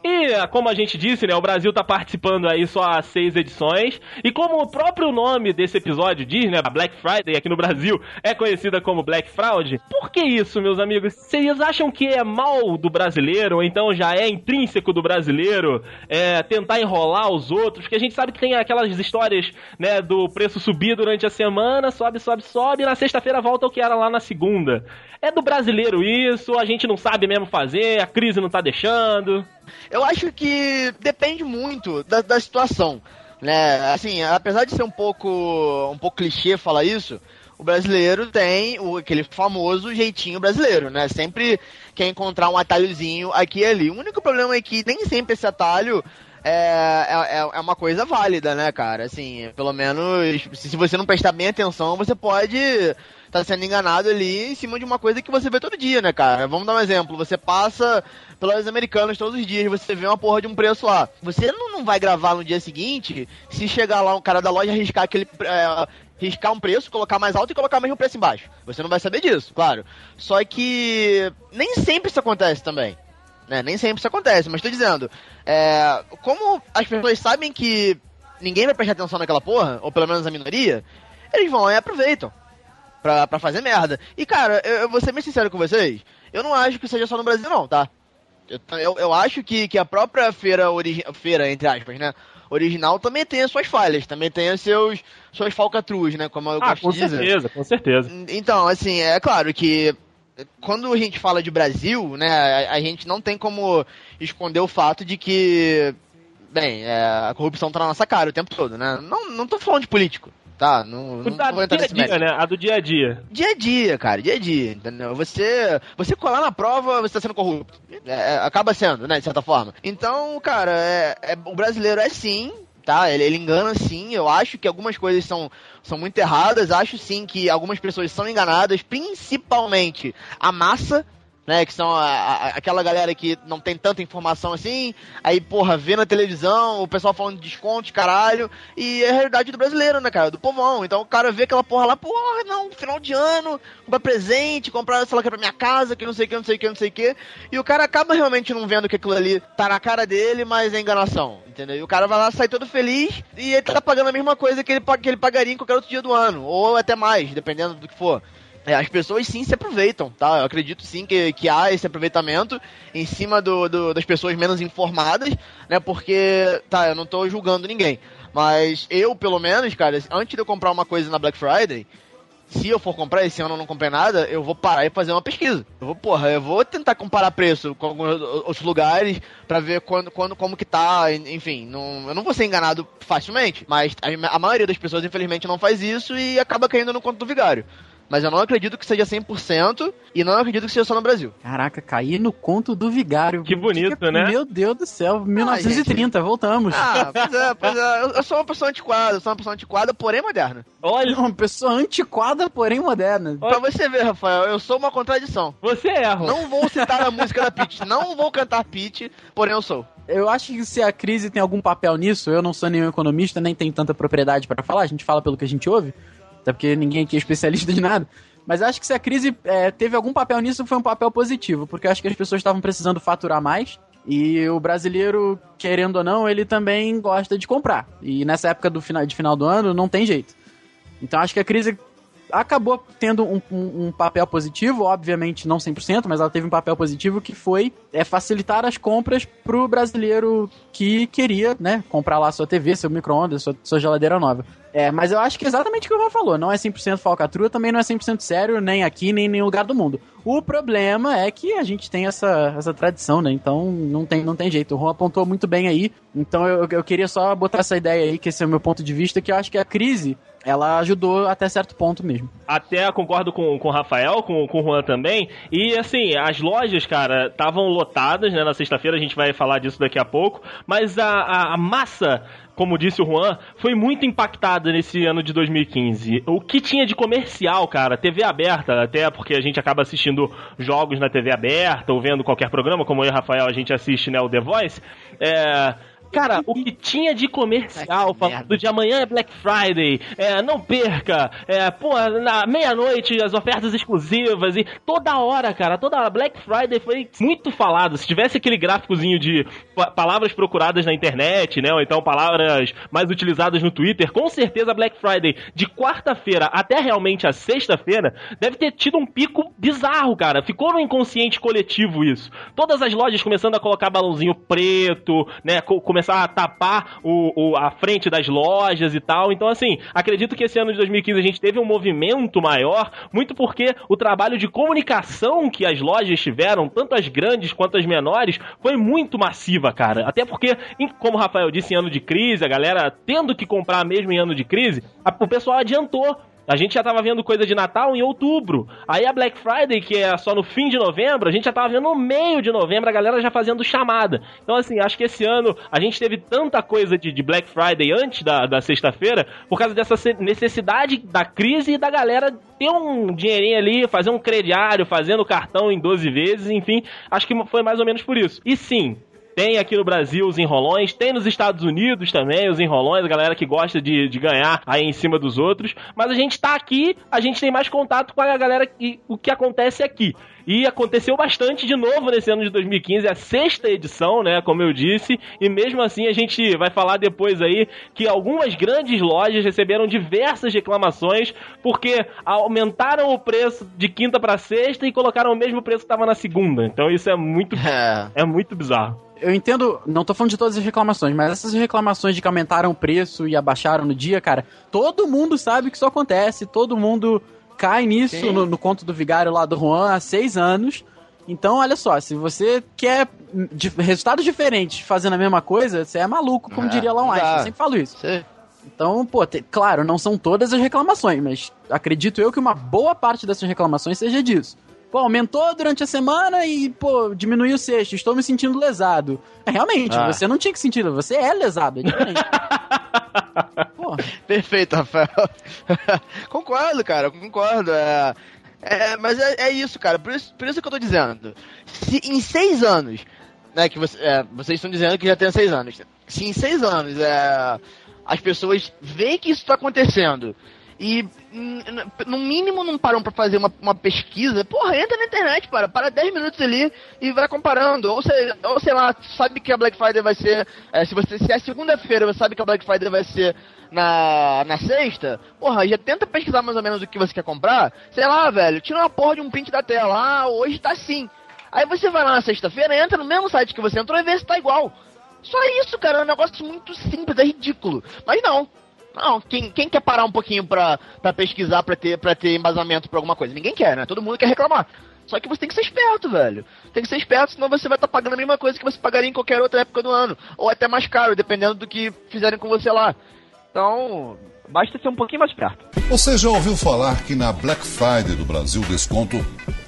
E como a gente disse, né, o Brasil tá participando aí só há seis edições. E como o próprio nome desse episódio diz, né, Black Friday aqui no Brasil é conhecida como Black Fraud. Por que isso, meus amigos? Vocês acham que é mal do brasileiro, ou então já é intrínseco do brasileiro é, tentar enrolar os outros? Porque a gente sabe que tem aquelas histórias, né, do preço subir durante a semana, sobe, sobe, sobe, e na sexta-feira volta o que era lá na segunda. É do brasileiro isso, a gente não sabe mesmo fazer, a crise não tá deixando.
Eu acho que depende muito da, da situação, né? Assim, apesar de ser um pouco um pouco clichê falar isso, o brasileiro tem o, aquele famoso jeitinho brasileiro, né? Sempre quer encontrar um atalhozinho aqui e ali. O único problema é que nem sempre esse atalho é, é, é uma coisa válida, né, cara? Assim, pelo menos se você não prestar bem atenção, você pode estar sendo enganado ali em cima de uma coisa que você vê todo dia, né, cara? Vamos dar um exemplo. Você passa pelos americanos todos os dias, você vê uma porra de um preço lá. Você não, não vai gravar no dia seguinte se chegar lá um cara da loja arriscar aquele. É, riscar um preço, colocar mais alto e colocar o mesmo preço embaixo. Você não vai saber disso, claro. Só que nem sempre isso acontece também. Né? Nem sempre isso acontece, mas tô dizendo, é, como as pessoas sabem que ninguém vai prestar atenção naquela porra, ou pelo menos a minoria, eles vão e aproveitam pra, pra fazer merda. E cara, eu, eu vou ser bem sincero com vocês, eu não acho que seja só no Brasil não, tá? Eu, eu, acho que, que a própria feira, origi feira, entre aspas, né? Original também tem as suas falhas, também tem os seus suas falcatruas, né? Como eu
Ah, com certeza, com certeza.
Então, assim, é claro que quando a gente fala de Brasil, né, a, a gente não tem como esconder o fato de que, bem, é, a corrupção tá na nossa cara o tempo todo, né? Não, não tô falando de político, tá? Não, não
A
vou entrar
dia
nesse
dia, né? A do dia a dia.
Dia a dia, cara, dia a dia, entendeu? Você, você colar na prova, você tá sendo corrupto. É, é, acaba sendo, né, de certa forma. Então, cara, é, é- o brasileiro é sim, tá? Ele, ele engana sim. Eu acho que algumas coisas são, são muito erradas. Acho sim que algumas pessoas são enganadas, principalmente a massa. Né, que são a- a- aquela galera que não tem tanta informação assim, aí, porra, vê na televisão, o pessoal falando de descontos, caralho, e é a realidade do brasileiro, né, cara, do povão. Então o cara vê aquela porra lá, porra, não, final de ano, comprar presente, comprar, sei lá, que é pra minha casa, que não sei o que, não sei o que, não sei o que, e o cara acaba realmente não vendo que aquilo ali tá na cara dele, mas é enganação, entendeu? E o cara vai lá, sai todo feliz, e ele tá pagando a mesma coisa que ele, que ele pagaria em qualquer outro dia do ano, ou até mais, dependendo do que for. É, as pessoas sim se aproveitam, tá? Eu acredito sim que, que há esse aproveitamento em cima do, do- das pessoas menos informadas, né? Porque, tá, eu não tô julgando ninguém. Mas eu, pelo menos, cara, antes de eu comprar uma coisa na Black Friday, se eu for comprar, esse ano eu não comprei nada, eu vou parar e fazer uma pesquisa. Eu vou, porra, eu vou tentar comparar preço com alguns outros lugares pra ver quando, quando, como que tá, enfim, não, eu não vou ser enganado facilmente, mas a, a maioria das pessoas, infelizmente, não faz isso e acaba caindo no conto do vigário. Mas eu não acredito que seja 100% e não acredito que seja só no Brasil.
Caraca, caí no conto do vigário.
Que bonito, né?
Meu Deus do céu, 1930, voltamos.
Ah, pois é, pois é. Eu, eu sou uma pessoa antiquada, eu sou uma pessoa antiquada, porém moderna.
Olha,
Uma pessoa antiquada, porém moderna.
Pra você ver, Rafael, eu sou uma contradição.
você erra.
Não vou citar a música da Peach, não vou cantar Peach, porém eu sou.
Eu acho que se a crise tem algum papel nisso, eu não sou nenhum economista, nem tenho tanta propriedade pra falar, a gente fala pelo que a gente ouve, até porque ninguém aqui é especialista de nada. Mas acho que se a crise é, teve algum papel nisso, foi um papel positivo, porque acho que as pessoas estavam precisando faturar mais. E o brasileiro, querendo ou não, ele também gosta de comprar. E nessa época do final, de final do ano, não tem jeito. Então acho que a crise acabou tendo um, um- um papel positivo, obviamente não 100%, mas ela teve um papel positivo que foi é, facilitar as compras pro brasileiro que queria, né, comprar lá sua TV, seu micro-ondas, sua, sua geladeira nova. É, mas eu acho que é exatamente o que o Juan falou, não é 100% falcatrua, também não é 100% sério, nem aqui, nem em nenhum lugar do mundo. O problema é que a gente tem essa, essa tradição, né, então não tem, não tem jeito. O Juan apontou muito bem aí, então eu, eu queria só botar essa ideia aí, que esse é o meu ponto de vista, que eu acho que a crise, ela ajudou até certo ponto mesmo.
Até concordo com, com o Rafael, com, com o Juan também. E assim, as lojas, cara, estavam lotadas, né? Na sexta-feira a gente vai falar disso daqui a pouco. Mas a, a, a massa. Como disse o Juan, foi muito impactada nesse ano de 2015. O que tinha de comercial, cara, TV aberta, até porque a gente acaba assistindo jogos na TV aberta ou vendo qualquer programa, como eu e o Rafael a gente assiste, né, o The Voice. É, Cara, o que tinha de comercial falando de amanhã é Black Friday, é, não perca, é, pô, na meia-noite as ofertas exclusivas e toda hora, cara, toda hora. Black Friday foi muito falado. Se tivesse aquele gráficozinho de pa- palavras procuradas na internet, né, ou então palavras mais utilizadas no Twitter, com certeza Black Friday de quarta-feira até realmente a sexta-feira deve ter tido um pico bizarro, cara. Ficou no inconsciente coletivo isso. Todas as lojas começando a colocar balãozinho preto, né, co- começar a tapar o, o- a frente das lojas e tal. Então, assim, acredito que esse ano de 2015 a gente teve um movimento maior, muito porque o trabalho de comunicação que as lojas tiveram, tanto as grandes quanto as menores, foi muito massiva, cara. Até porque, como o Rafael disse, em ano de crise, a galera tendo que comprar mesmo em ano de crise, a- o pessoal adiantou. A gente já tava vendo coisa de Natal em outubro. Aí a Black Friday, que é só no fim de novembro, a gente já tava vendo no meio de novembro a galera já fazendo chamada. Então, assim, acho que esse ano a gente teve tanta coisa de, de Black Friday antes da, da sexta-feira por causa dessa necessidade da crise e da galera ter um dinheirinho ali, fazer um crediário, fazendo cartão em 12 vezes, enfim. Acho que foi mais ou menos por isso. E sim, tem aqui no Brasil os enrolões, tem nos Estados Unidos também os enrolões, a galera que gosta de, de ganhar aí em cima dos outros. Mas a gente tá aqui, a gente tem mais contato com a galera que o que acontece aqui. E aconteceu bastante de novo nesse ano de 2015, a sexta edição, né, como eu disse, e mesmo assim a gente vai falar depois aí que algumas grandes lojas receberam diversas reclamações porque aumentaram o preço de quinta para sexta e colocaram o mesmo preço que estava na segunda. Então isso é muito
É.
é muito bizarro.
Eu entendo, não tô falando de todas as reclamações, mas essas reclamações de que aumentaram o preço e abaixaram no dia, cara, todo mundo sabe que isso acontece, todo mundo cai nisso
Sim.
no, no conto do vigário lá do Juan há seis anos. Então, olha só, se você quer de- resultados diferentes fazendo a mesma coisa, você é maluco, como
É,
diria lá um Einstein. Eu sempre falo isso.
Você-
Então, pô, te- claro, não são todas as reclamações, mas acredito eu que uma boa parte dessas reclamações seja disso. Pô, aumentou durante a semana e, pô, diminuiu o sexto, estou me sentindo lesado. É, realmente,
Ah.
você não tinha que sentir, você é lesado, é diferente.
Perfeito, Rafael. concordo, cara, concordo. É, é, mas é, é isso, cara. Por isso, por isso que eu tô dizendo. Se em seis anos, né, que você- é, vocês estão dizendo que já tem seis anos. Se em seis anos é, as pessoas veem que isso tá acontecendo e hum, no mínimo não param pra fazer uma, uma pesquisa, porra, entra na internet, para, para 10 minutos ali e vai comparando. Ou, sei- ou sei lá, sabe que a Black Friday vai ser. é, se, você, se é segunda-feira, você sabe que a Black Friday vai ser na, na sexta, porra, já tenta pesquisar mais ou menos o que você quer comprar. Sei lá, velho, tira uma porra de um print da tela. Ah, hoje tá assim. Aí você vai lá na sexta-feira, entra no mesmo site que você entrou e vê se tá igual. Só isso, cara, é um negócio muito simples, é ridículo. Mas não. Não, quem, quem quer parar um pouquinho pra, pra pesquisar, pra ter, pra ter embasamento pra alguma coisa? Ninguém quer, né? Todo mundo quer reclamar. Só que você tem que ser esperto, velho. Tem que ser esperto, senão você vai estar pagando a mesma coisa que você pagaria em qualquer outra época do ano. Ou até mais caro, dependendo do que fizerem com você lá. Então, basta ser um pouquinho mais perto.
Você já ouviu falar que na Black Friday do Brasil o desconto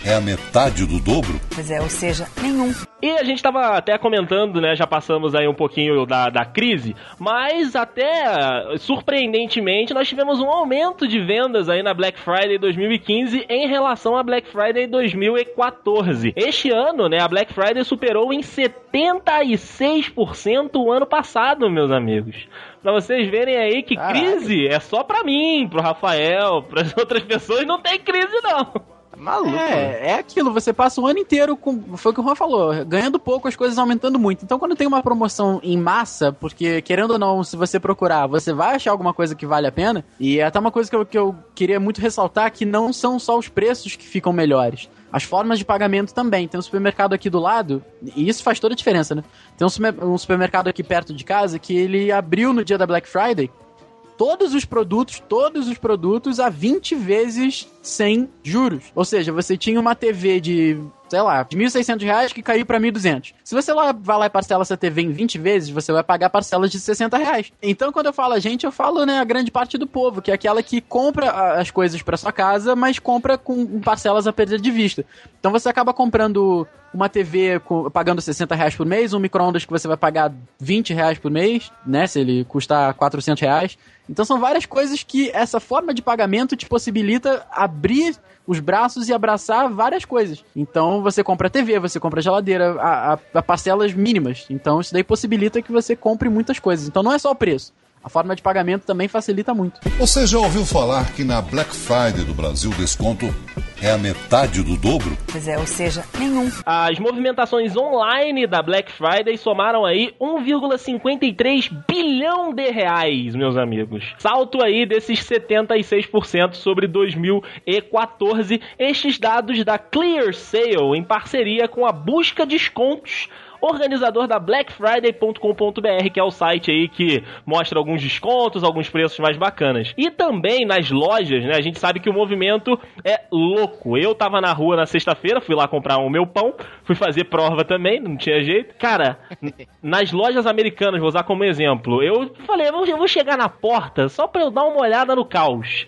é a metade do dobro?
Pois é, ou seja, nenhum.
E a gente tava até comentando, né? Já passamos aí um pouquinho da, da crise, mas até surpreendentemente nós tivemos um aumento de vendas aí na Black Friday 2015 em relação à Black Friday 2014. Este ano, né, a Black Friday superou em 76% o ano passado, meus amigos. Pra vocês verem aí que
Caralho.
crise é só pra mim, pro Rafael, pras outras pessoas não tem crise não.
Maluco.
É, é aquilo, você passa o ano inteiro com. Foi o que o Juan falou, ganhando pouco, as coisas aumentando muito. Então, quando tem uma promoção em massa, porque querendo ou não, se você procurar, você vai achar alguma coisa que vale a pena. E é até uma coisa que eu, que eu queria muito ressaltar: que não são só os preços que ficam melhores. As formas de pagamento também. Tem um supermercado aqui do lado, e isso faz toda a diferença, né? Tem um, um supermercado aqui perto de casa que ele abriu no dia da Black Friday todos os produtos, todos os produtos a 20 vezes sem juros. Ou seja, você tinha uma TV de, sei lá, de 1.600 reais que caiu pra 1.200. Se você lá, vai lá e parcela essa TV em 20 vezes, você vai pagar parcelas de 60 reais. Então, quando eu falo a gente, eu falo, né, a grande parte do povo, que é aquela que compra as coisas pra sua casa, mas compra com parcelas a perda de vista. Então, você acaba comprando uma TV com- pagando 60 reais por mês, um micro-ondas que você vai pagar 20 reais por mês, né? Se ele custar 400 reais. Então são várias coisas que essa forma de pagamento te possibilita abrir os braços e abraçar várias coisas. Então você compra TV, você compra geladeira, a, a- a parcelas mínimas. Então isso daí possibilita que você compre muitas coisas. Então não é só o preço. A forma de pagamento também facilita muito.
Você já ouviu falar que na Black Friday do Brasil o desconto é a metade do dobro?
Pois é, ou seja, nenhum.
As movimentações online da Black Friday somaram aí 1,53 bilhão de reais, meus amigos. Salto aí desses 76% sobre 2014. Estes dados da Clear Sale em parceria com a Busca Descontos organizador da blackfriday.com.br, que é o site aí que mostra alguns descontos, alguns preços mais bacanas. E também nas lojas, né? A gente sabe que o movimento é louco. Eu tava na rua na sexta-feira, fui lá comprar o meu pão, fui fazer prova também, não tinha jeito. Cara, nas lojas americanas, vou usar como exemplo, eu falei, eu vou- eu vou chegar na porta só pra eu dar uma olhada no caos.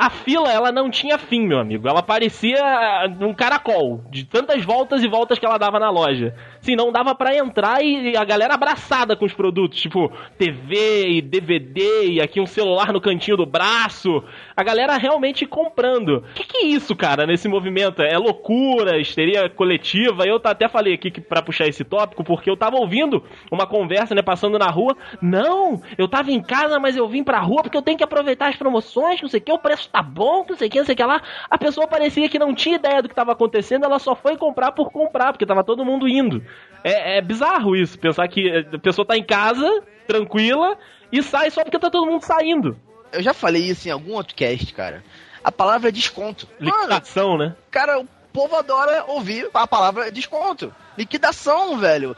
A fila, ela não tinha fim, meu amigo. Ela parecia ah, um caracol, de tantas voltas e voltas que ela dava na loja. Sim, não dava pra entrar e a galera abraçada com os produtos, tipo TV e DVD e aqui um celular no cantinho do braço. A galera realmente comprando. O que, que é isso, cara, nesse movimento? É loucura, histeria coletiva? Eu até falei aqui pra puxar esse tópico, porque eu tava ouvindo uma conversa, né, passando na rua. Não, eu tava em casa, mas eu vim pra rua porque eu tenho que aproveitar as promoções, não sei o que, o preço tá bom, que não sei o que, não sei o que lá. A pessoa parecia que não tinha ideia do que tava acontecendo, ela só foi comprar por comprar, porque tava todo mundo indo. É, é bizarro isso, pensar que eh, a pessoa tá em casa, tranquila, e sai só porque tá todo mundo saindo.
Eu já falei isso em algum outro cast, cara. A palavra é desconto. Mano,
Liquidação, né?
cara, o povo adora ouvir a palavra desconto. Liquidação, velho.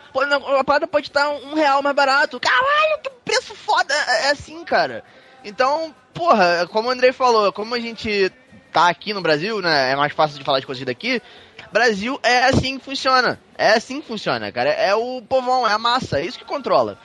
A parada pode estar um real mais barato. Caralho, que preço foda. É é assim, cara. Então, porra, como o Andrei falou, como a gente tá aqui no Brasil, né? É mais fácil de falar de coisas daqui. Brasil é assim que funciona. É assim que funciona, cara. É o povão, é a massa, é isso que controla.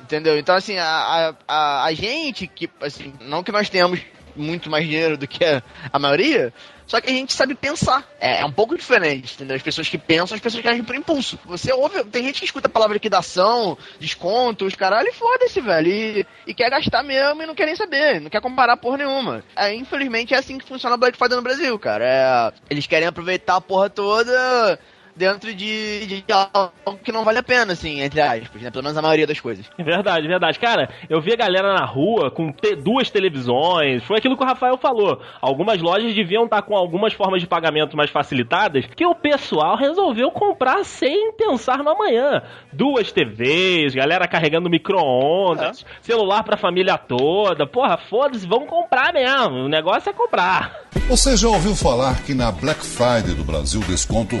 Entendeu? Então, assim, a, a, a, gente, que, assim, não que nós tenhamos muito mais dinheiro do que a, a maioria, só que a gente sabe pensar. É, é um pouco diferente, entendeu? As pessoas que pensam, as pessoas que agem por impulso. Você ouve, tem gente que escuta a palavra liquidação, desconto, os caralho, e foda-se, velho. E, e quer gastar mesmo e não quer nem saber, não quer comparar porra nenhuma. É, infelizmente é assim que funciona a Black Friday no Brasil, cara. É, eles querem aproveitar a porra toda dentro de, de algo que não vale a pena, assim, entre aspas, né? Pelo menos a maioria das coisas.
É Verdade, verdade. Cara, eu vi a galera na rua com te- duas televisões. Foi aquilo que o Rafael falou. Algumas lojas deviam estar com algumas formas de pagamento mais facilitadas que o pessoal resolveu comprar sem pensar no amanhã. Duas TVs, galera carregando micro-ondas, celular pra família toda. Porra, foda-se, vamos comprar mesmo. O negócio é comprar.
Você já ouviu falar que na Black Friday do Brasil desconto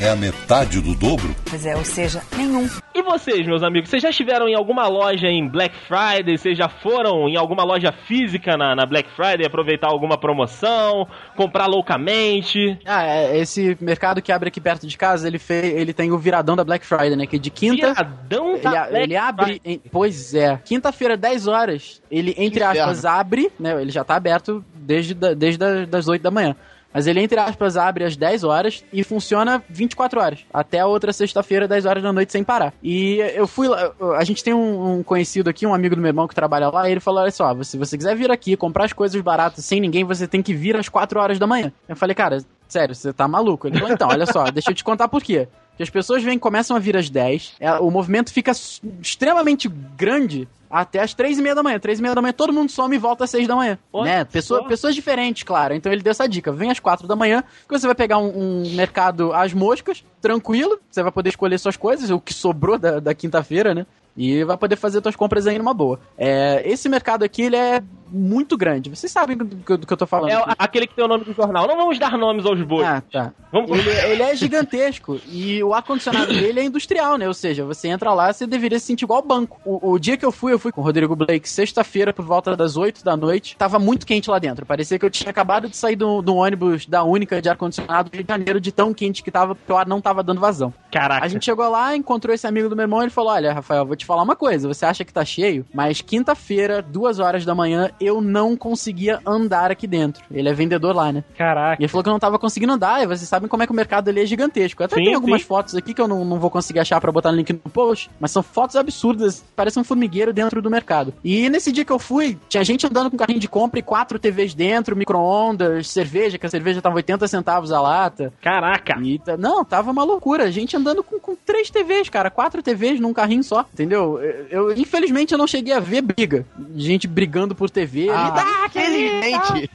é a metade do dobro?
Pois é, ou seja, nenhum.
E vocês, meus amigos, vocês já estiveram em alguma loja em Black Friday? Vocês já foram em alguma loja física na, na Black Friday aproveitar alguma promoção, comprar loucamente?
Ah, é, esse mercado que abre aqui perto de casa, ele, fez, ele tem o viradão da Black Friday, né? Que de quinta.
Viradão
Ele,
da Black
ele abre. em- pois é. Quinta-feira, 10 horas. Ele, entre aspas, abre, né? Ele já tá aberto desde, da, desde das 8 da manhã. Mas ele, entre aspas, abre às 10 horas e funciona 24 horas. Até a outra sexta-feira, 10 horas da noite, sem parar. E eu fui lá. A gente tem um, conhecido aqui, um amigo do meu irmão que trabalha lá, e ele falou: olha só, se você quiser vir aqui comprar as coisas baratas sem ninguém, você tem que vir às 4 horas da manhã. Eu falei, cara, sério, você tá maluco? Ele falou, então, olha só, deixa eu te contar por quê. Porque as pessoas vêm, começam a vir às 10, é, o movimento fica extremamente grande até as 3 e meia da manhã. 3 e meia da manhã todo mundo some e volta às 6 da manhã.
Olha
né? Pessoa, pessoas diferentes, claro. Então ele deu essa dica. Vem às 4 da manhã, que você vai pegar um, um mercado às moscas, tranquilo. Você vai poder escolher suas coisas, o que sobrou da, da quinta-feira, né? E vai poder fazer suas compras aí numa boa. É, esse mercado aqui, ele é muito grande. Vocês sabem do que, eu- do que eu tô falando.
É
aqui.
aquele que tem o nome do jornal. Não vamos dar nomes aos bois.
Ah, tá.
Vamos...
Ele, ele é gigantesco e o ar-condicionado dele é industrial, né? Ou seja, você entra lá, você deveria se sentir igual banco. O, o dia que eu fui, eu fui com o Rodrigo Blake, sexta-feira, por volta das 8 da noite. Tava muito quente lá dentro. Parecia que eu tinha acabado de sair do, do ônibus da Única de ar-condicionado do Rio de Janeiro, de tão quente que tava, porque o ar não tava dando vazão.
Caraca.
A gente chegou lá, encontrou esse amigo do meu irmão e ele falou: Olha, Rafael, vou te falar uma coisa. Você acha que tá cheio, mas quinta-feira, duas horas da manhã, eu não conseguia andar aqui dentro. Ele é vendedor lá, né?
Caraca.
E ele falou que eu não tava conseguindo andar, e vocês sabem como é que o mercado ali é gigantesco. Até
Sim,
tem algumas
sim.
fotos aqui que eu não, não vou conseguir achar pra botar no link no post, mas são fotos absurdas, parece um formigueiro dentro do mercado. E nesse dia que eu fui, tinha gente andando com carrinho de compra e quatro TVs dentro, micro-ondas, cerveja, que a cerveja tava 80 centavos a lata.
Caraca.
E não, tava uma loucura. Gente andando com, com três TVs, cara. Quatro TVs num carrinho só. Entendeu? Eu, eu- infelizmente, eu não cheguei a ver briga. Gente brigando por TV.
Ah,
Me dá,
Infelizmente.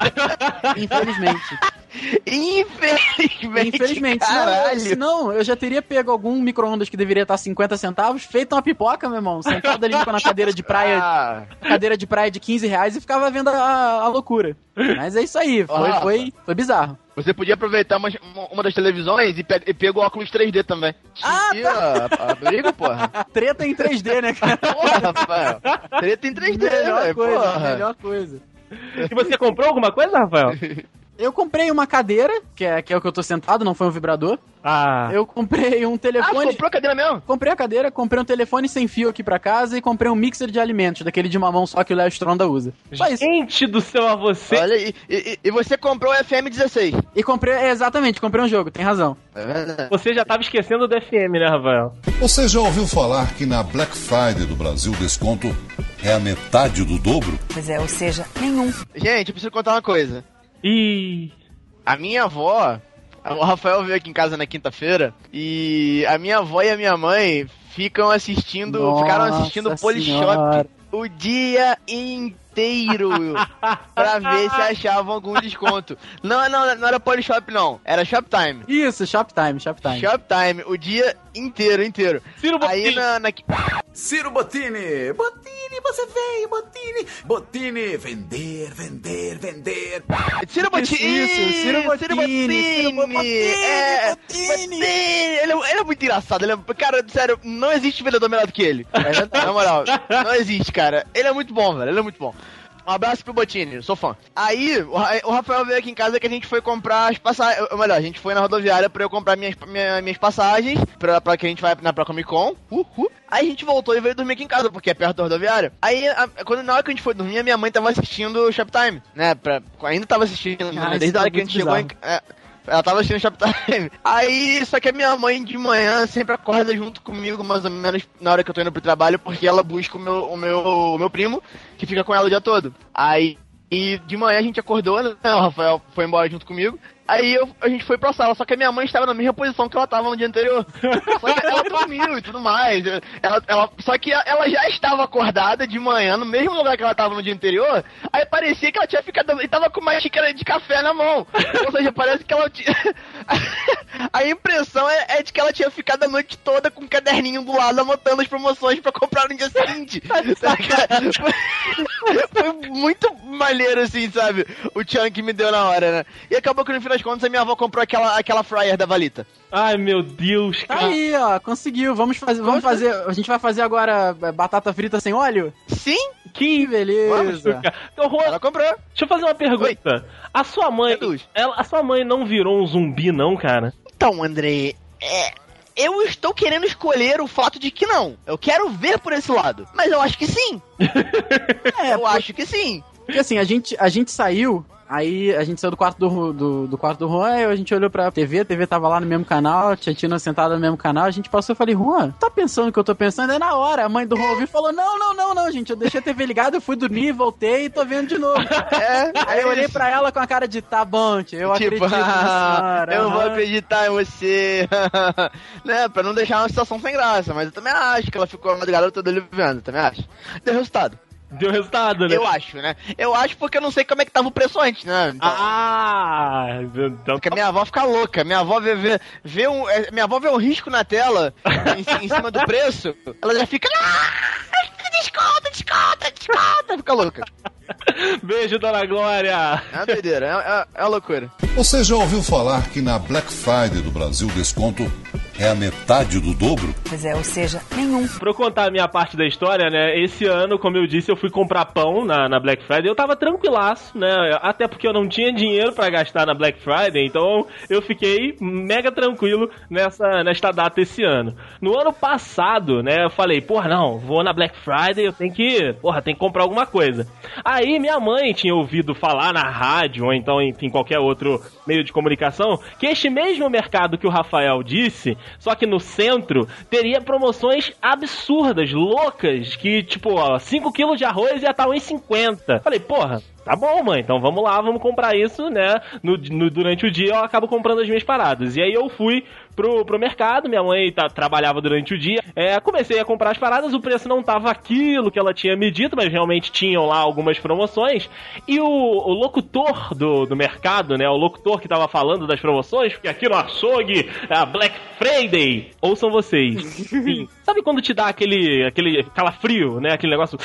Infelizmente.
Infelizmente.
Infelizmente.
Caralho.
senão, eu já teria pego algum micro-ondas que deveria estar 50 centavos, feito uma pipoca, meu irmão. Sentado ali na cadeira de praia,
Ah,
cadeira de praia de 15 reais e ficava vendo a, a loucura. Mas é isso aí. Foi,
Ah.
foi, foi bizarro.
você podia aproveitar uma, uma das televisões e, pe e pega o óculos 3D também.
Ah,
Aqui, ó, a briga, porra.
Treta em 3D, né, cara?
Porra, Rafael. Treta em 3D,
Melhor
velho.
coisa,
Porra.
melhor coisa.
E você comprou alguma coisa, Rafael?
Eu comprei uma cadeira, que é, que é o que eu tô sentado, não foi um vibrador.
Ah.
Eu comprei um
Ah,
telefone.
você comprou a cadeira mesmo?
Comprei a cadeira, comprei um telefone sem fio aqui pra casa e comprei um mixer de alimentos, daquele de mamão só que o Léo Stronda usa. Isso.
Gente do céu a você.
Olha. E, e- e você comprou o FM16.
E comprei, é, exatamente, comprei um jogo, tem razão.
É verdade.
Você já tava esquecendo do FM, né, Rafael?
Você já ouviu falar que na Black Friday do Brasil o desconto é a metade do dobro?
Pois é, ou seja, nenhum.
Gente, eu preciso contar uma coisa.
Ih.
A minha avó, o Rafael veio aqui em casa na quinta-feira e a minha avó e a minha mãe ficam assistindo, ficaram assistindo
Nossa
Polishop o dia inteiro pra ver se achavam algum desconto. Não, não, não era Polishop não, era Shoptime.
Isso, Shoptime, Shoptime.
Shoptime, o dia inteiro, inteiro.
Ciro
Aí
Bottini.
na, na,
Ciro Bottini! Bottini, você veio, Bottini! Bottini, vender, vender, vender.
Ciro Bottini!
isso, Ciro Bottini, Ciro Bottini,
é,
Bottini.
Bottini, Ele, é- ele é muito engraçado. Ele é- cara, sério, não existe vendedor melhor do que ele. Na moral, não existe, cara. Ele é muito bom, velho. Ele é muito bom. Um abraço pro Bottini, sou fã. Aí, o Ra- o Rafael veio aqui em casa que a gente foi comprar as passagens. Ou melhor, a gente foi na rodoviária pra eu comprar minhas, minha- minhas passagens pra, pra que a gente vai na pra Comic Con. Uhul. Aí a gente voltou e veio dormir aqui em casa, porque é perto da rodoviária. Aí, a- quando, na hora que a gente foi dormir, a minha mãe tava assistindo o Shoptime, né? Pra, ainda tava assistindo, né,
Ah,
desde
isso
a hora
é
que a
muito
gente chegou em, é, ela tava assistindo Shoptime. Aí, só que a minha mãe de manhã sempre acorda junto comigo, mais ou menos na hora que eu tô indo pro trabalho, porque ela busca o meu, o meu, o meu primo, que fica com ela o dia todo. Aí, e de manhã a gente acordou, né? O Rafael foi embora junto comigo. Aí eu- a gente foi pra sala, só que a minha mãe estava na mesma posição que ela tava no dia anterior. Só que ela dormiu e tudo mais. Ela, ela, só que ela já estava acordada de manhã, no mesmo lugar que ela tava no dia anterior. Aí parecia que ela tinha ficado. E tava com uma xícara de café na mão. Ou seja, parece que ela tinha. A impressão é, é de que ela tinha ficado a noite toda com um caderninho do lado anotando as promoções pra comprar no dia seguinte. Tá ligado? foi, foi muito, maneiro, assim, sabe? O que me deu na hora, né? E acabou que no fim das contas a minha avó comprou aquela, aquela fryer da Valita.
Ai, meu Deus,
Tá
cara.
aí, ó, conseguiu. Vamos fazer, vamos fazer. A gente vai fazer agora é, batata frita sem óleo?
Sim,
Que beleza.
Então, Juan,
ela comprou.
deixa eu fazer uma pergunta. A sua mãe, ela, a sua mãe não virou um zumbi, não, cara?
Então, André, é, eu estou querendo escolher o fato de que não. Eu quero ver por esse lado. Mas eu acho que sim.
É,
eu acho que sim.
Porque assim, a gente, a gente saiu, aí a gente saiu do quarto do, do, do quarto do Juan, aí a gente olhou pra TV, a TV tava lá no mesmo canal, tinha Tina sentada no mesmo canal, a gente passou e falei, Juan, tá pensando o que eu tô pensando? É na hora, a mãe do Juan ouviu e falou, não, não, não, não, gente, eu deixei a TV ligada, eu fui dormir, voltei e tô vendo de novo.
É,
Aí eu olhei pra ela com a cara de, tá bom, tia, eu
tipo,
acredito senhora.
eu vou
aham."
acreditar em você. né, pra não deixar uma situação sem graça. Mas eu também acho que ela ficou a madrugada toda ali vendo, também acho. Deu resultado.
Deu resultado, né?
Eu acho, né? Eu acho porque eu não sei como é que tava o preço antes, né? Então,
Ah, então
Porque minha avó fica louca. Minha avó vê, vê, vê um. é, Minha avó vê um risco na tela em, em cima do preço. Ela já fica. "Ah, Desconta, desconta, desconta. Fica louca.
Beijo, dona Glória.
É uma doideira, é, é, é uma loucura.
Você já ouviu falar que na Black Friday do Brasil desconto é a metade do dobro?
Pois é, ou seja, nenhum.
Pra eu contar a minha parte da história, né? Esse ano, como eu disse, eu fui comprar pão na, na Black Friday. Eu tava tranquilaço, né? Até porque eu não tinha dinheiro pra gastar na Black Friday, então eu fiquei mega tranquilo nessa, nesta data esse ano. No ano passado, né? Eu falei, porra, não, vou na Black Friday, eu tenho que, porra, tem que comprar alguma coisa. Aí minha mãe tinha ouvido falar na rádio, ou então, enfim, qualquer outro meio de comunicação, que este mesmo mercado que o Rafael disse, só que no centro, teria promoções absurdas, loucas, que, tipo, ó, 5 quilos de arroz ia estar 1,50. Falei, porra, Tá bom, mãe, então vamos lá, vamos comprar isso, né? No, no- durante o dia eu acabo comprando as minhas paradas. E aí eu fui pro, pro mercado, minha mãe tá- trabalhava durante o dia. É, comecei a comprar as paradas, o preço não tava aquilo que ela tinha me dito, mas realmente tinham lá algumas promoções. E o, o locutor do, do mercado, né? O locutor que tava falando das promoções, porque aqui no açougue, é a Black Friday, ouçam vocês. Sim. Sabe quando te dá aquele, aquele calafrio, né? Aquele negócio.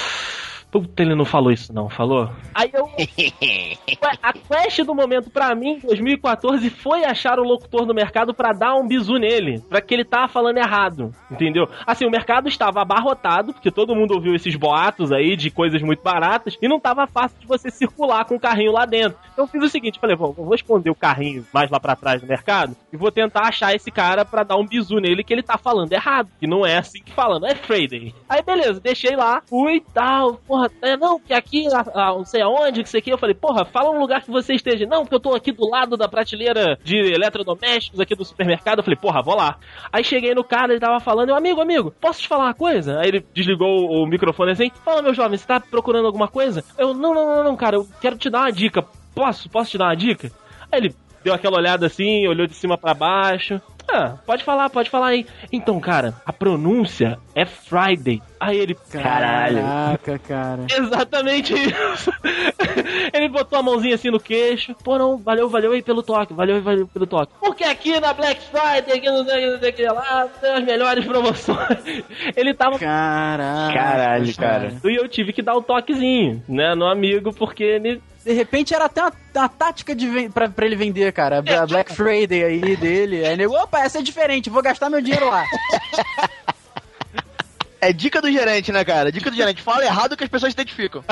Puta, ele não falou isso, não, falou? Aí eu. A quest do momento pra mim, em 2014, foi achar o locutor no mercado pra dar um bizu nele, pra que ele tava falando errado, entendeu? Assim, o mercado estava abarrotado, porque todo mundo ouviu esses boatos aí de coisas muito baratas, e não tava fácil de você circular com o carrinho lá dentro. Então eu fiz o seguinte, falei, vou, vou esconder o carrinho mais lá pra trás do mercado, e vou tentar achar esse cara pra dar um bizu nele que ele tá falando errado, que não é assim que fala, não é Friday. Aí beleza, deixei lá, fui e tal, porra, é, não, que aqui, a, a- não sei aonde, que isso aqui, eu falei, porra, fala um lugar que você esteja. Não, porque eu tô aqui do lado da prateleira de eletrodomésticos aqui do supermercado. Eu falei, porra, vou lá. Aí cheguei no cara, ele tava falando, eu, amigo, amigo, posso te falar uma coisa? Aí ele desligou o microfone assim, fala, meu jovem, você tá procurando alguma coisa? Eu, não, não, não, não, cara, eu quero te dar uma dica. Posso? Posso te dar uma dica? Aí ele deu aquela olhada assim, olhou de cima pra baixo. Ah, pode falar, pode falar aí. Então, cara, a pronúncia é Friday. Aí ele, caralho.
Caraca, cara.
Exatamente isso. Ele botou a mãozinha assim no queixo. Pô, não, valeu, valeu aí pelo toque, valeu aí, valeu pelo toque. Porque aqui na Black Friday, aqui não sei, não sei o que lá, tem as melhores promoções. Ele tava.
Caraca.
Caralho, cara.
E eu tive que dar um toquezinho, né, no amigo, porque ele.
De repente era até uma, uma tática de pra, pra ele vender, cara. A Black Friday aí dele. Aí nego, opa, essa é diferente, vou gastar meu dinheiro lá.
É dica do gerente, né, cara? Dica do gerente. Fala errado que as pessoas se identificam.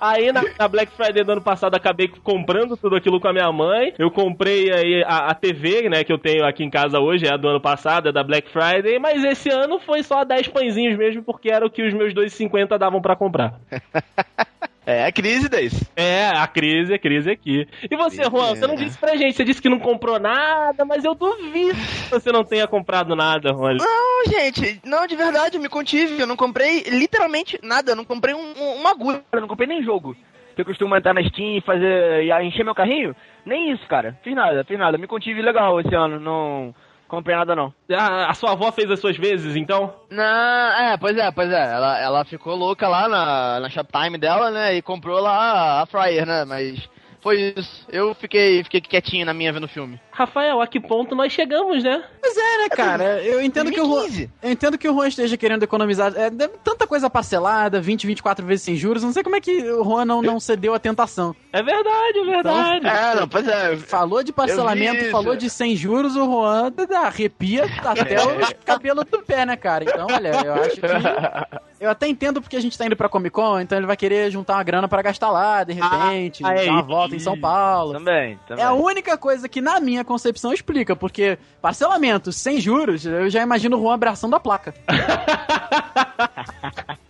Aí na, na Black Friday do ano passado acabei comprando tudo aquilo com a minha mãe. Eu comprei aí a, a TV, né, que eu tenho aqui em casa hoje, é a do ano passado, é da Black Friday, mas esse ano foi só 10 pãezinhos mesmo, porque era o que os meus 2,50 davam pra comprar.
É a crise desse.
É, a crise, a crise aqui. E você, Juan, você não disse pra gente, você disse que não comprou nada, mas eu duvido que você não tenha comprado nada, Juan.
Não, gente, não, de verdade, eu me contive. Eu não comprei literalmente nada. Eu não comprei um- um- uma agulha.
Eu não comprei nem jogo. Eu costumo entrar na Steam e fazer. e encher meu carrinho. Nem isso, cara. Fiz nada, fiz nada. Me contive legal esse ano. Não comprei nada, não.
A, a sua avó fez as suas vezes, então?
Não, é, pois é, pois é. Ela, ela ficou louca lá na, na Shoptime dela, né? E comprou lá a Fryer, né? Mas foi isso. Eu fiquei, fiquei quietinho na minha vendo o filme.
Rafael, a que ponto nós chegamos, né?
Pois é, né, cara? Eu entendo que o Juan,
2015.
eu entendo que o Juan esteja querendo economizar. É, deve- tanta coisa parcelada, 20, 24 vezes sem juros. Não sei como é que o Juan não, não cedeu à tentação.
É verdade, é verdade.
É, não, pois é.
Falou de parcelamento, falou de sem juros, o Juan dá- arrepia até o cabelo do pé, né, cara? Então, olha, eu acho que. Eu até entendo porque a gente tá indo pra Comic Con, então ele vai querer juntar uma grana pra gastar lá, de repente,
Ah, é
dar uma volta em São Paulo.
Também, também.
É a única coisa que, na minha concepção, explica, porque parcelamento sem juros, eu já imagino o Juan abraçando a placa.